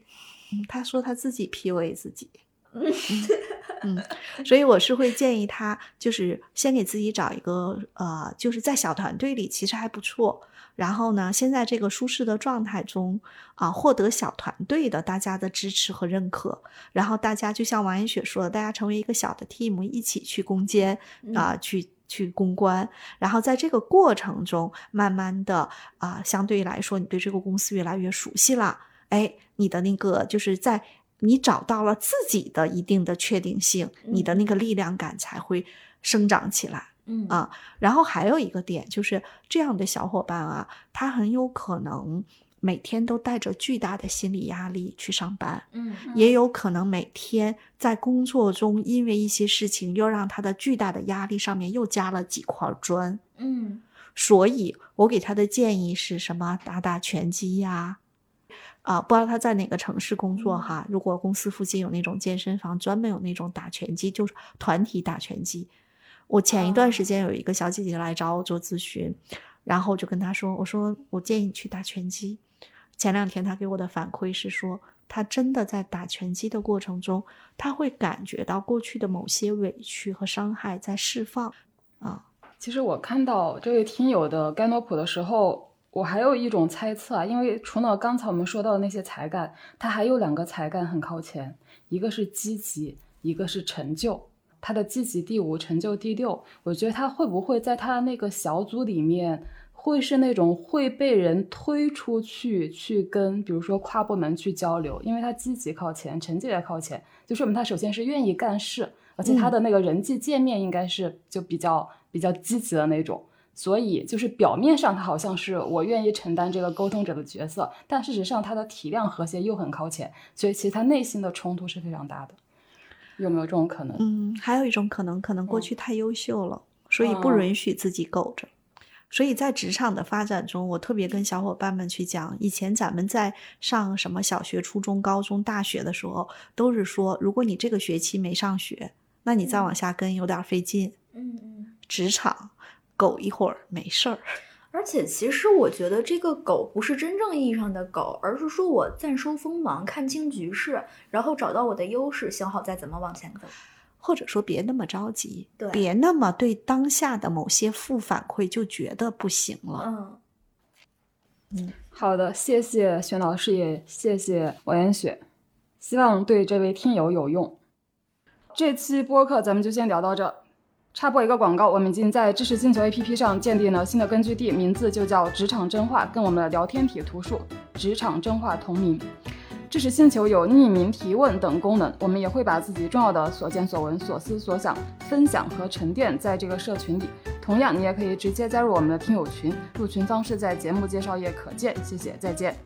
Speaker 1: 嗯，她说她自己 PUA 自己。嗯，所以我是会建议他，就是先给自己找一个呃，就是在小团队里其实还不错。然后呢，先在这个舒适的状态中啊，获得小团队的大家的支持和认可。然后大家就像王艳雪说的，大家成为一个小的 team，一起去攻坚啊，去去攻关。然后在这个过程中，慢慢的啊，相对来说，你对这个公司越来越熟悉了。哎，你的那个就是在。你找到了自己的一定的确定性，你的那个力量感才会生长起来。
Speaker 2: 嗯
Speaker 1: 啊，然后还有一个点就是这样的小伙伴啊，他很有可能每天都带着巨大的心理压力去上班。
Speaker 2: 嗯，
Speaker 1: 也有可能每天在工作中因为一些事情又让他的巨大的压力上面又加了几块砖。
Speaker 2: 嗯，
Speaker 1: 所以我给他的建议是什么？打打拳击呀。啊，不知道他在哪个城市工作哈。如果公司附近有那种健身房，专门有那种打拳击，就是团体打拳击。我前一段时间有一个小姐姐来找我做咨询，然后我就跟她说：“我说我建议你去打拳击。”前两天她给我的反馈是说，她真的在打拳击的过程中，她会感觉到过去的某些委屈和伤害在释放。啊，
Speaker 3: 其实我看到这位听友的盖诺普的时候。我还有一种猜测啊，因为除了刚才我们说到的那些才干，他还有两个才干很靠前，一个是积极，一个是成就。他的积极第五，成就第六。我觉得他会不会在他那个小组里面，会是那种会被人推出去去跟，比如说跨部门去交流，因为他积极靠前，成绩也靠前，就说明他首先是愿意干事，而且他的那个人际界面应该是就比较比较积极的那种。所以，就是表面上他好像是我愿意承担这个沟通者的角色，但事实上他的体量和谐又很靠前，所以其实他内心的冲突是非常大的。有没有这种可能？
Speaker 1: 嗯，还有一种可能，可能过去太优秀了，所以不允许自己苟着。所以在职场的发展中，我特别跟小伙伴们去讲，以前咱们在上什么小学、初中、高中、大学的时候，都是说，如果你这个学期没上学，那你再往下跟有点费劲。
Speaker 2: 嗯嗯，
Speaker 1: 职场。苟一会儿没事儿，
Speaker 2: 而且其实我觉得这个苟不是真正意义上的苟，而是说我暂收锋芒，看清局势，然后找到我的优势，想好再怎么往前走，
Speaker 1: 或者说别那么着急，
Speaker 2: 对，
Speaker 1: 别那么对当下的某些负反馈就觉得不行了。
Speaker 2: 嗯
Speaker 3: 嗯，好的，谢谢玄老师，也谢谢王岩雪，希望对这位听友有用。这期播客咱们就先聊到这。插播一个广告，我们已经在知识星球 APP 上建立了新的根据地，名字就叫职场真话，跟我们的聊天体图书职场真话同名。知识星球有匿名提问等功能，我们也会把自己重要的所见所闻、所思所想分享和沉淀在这个社群里。同样，你也可以直接加入我们的听友群，入群方式在节目介绍页可见。谢谢，再见。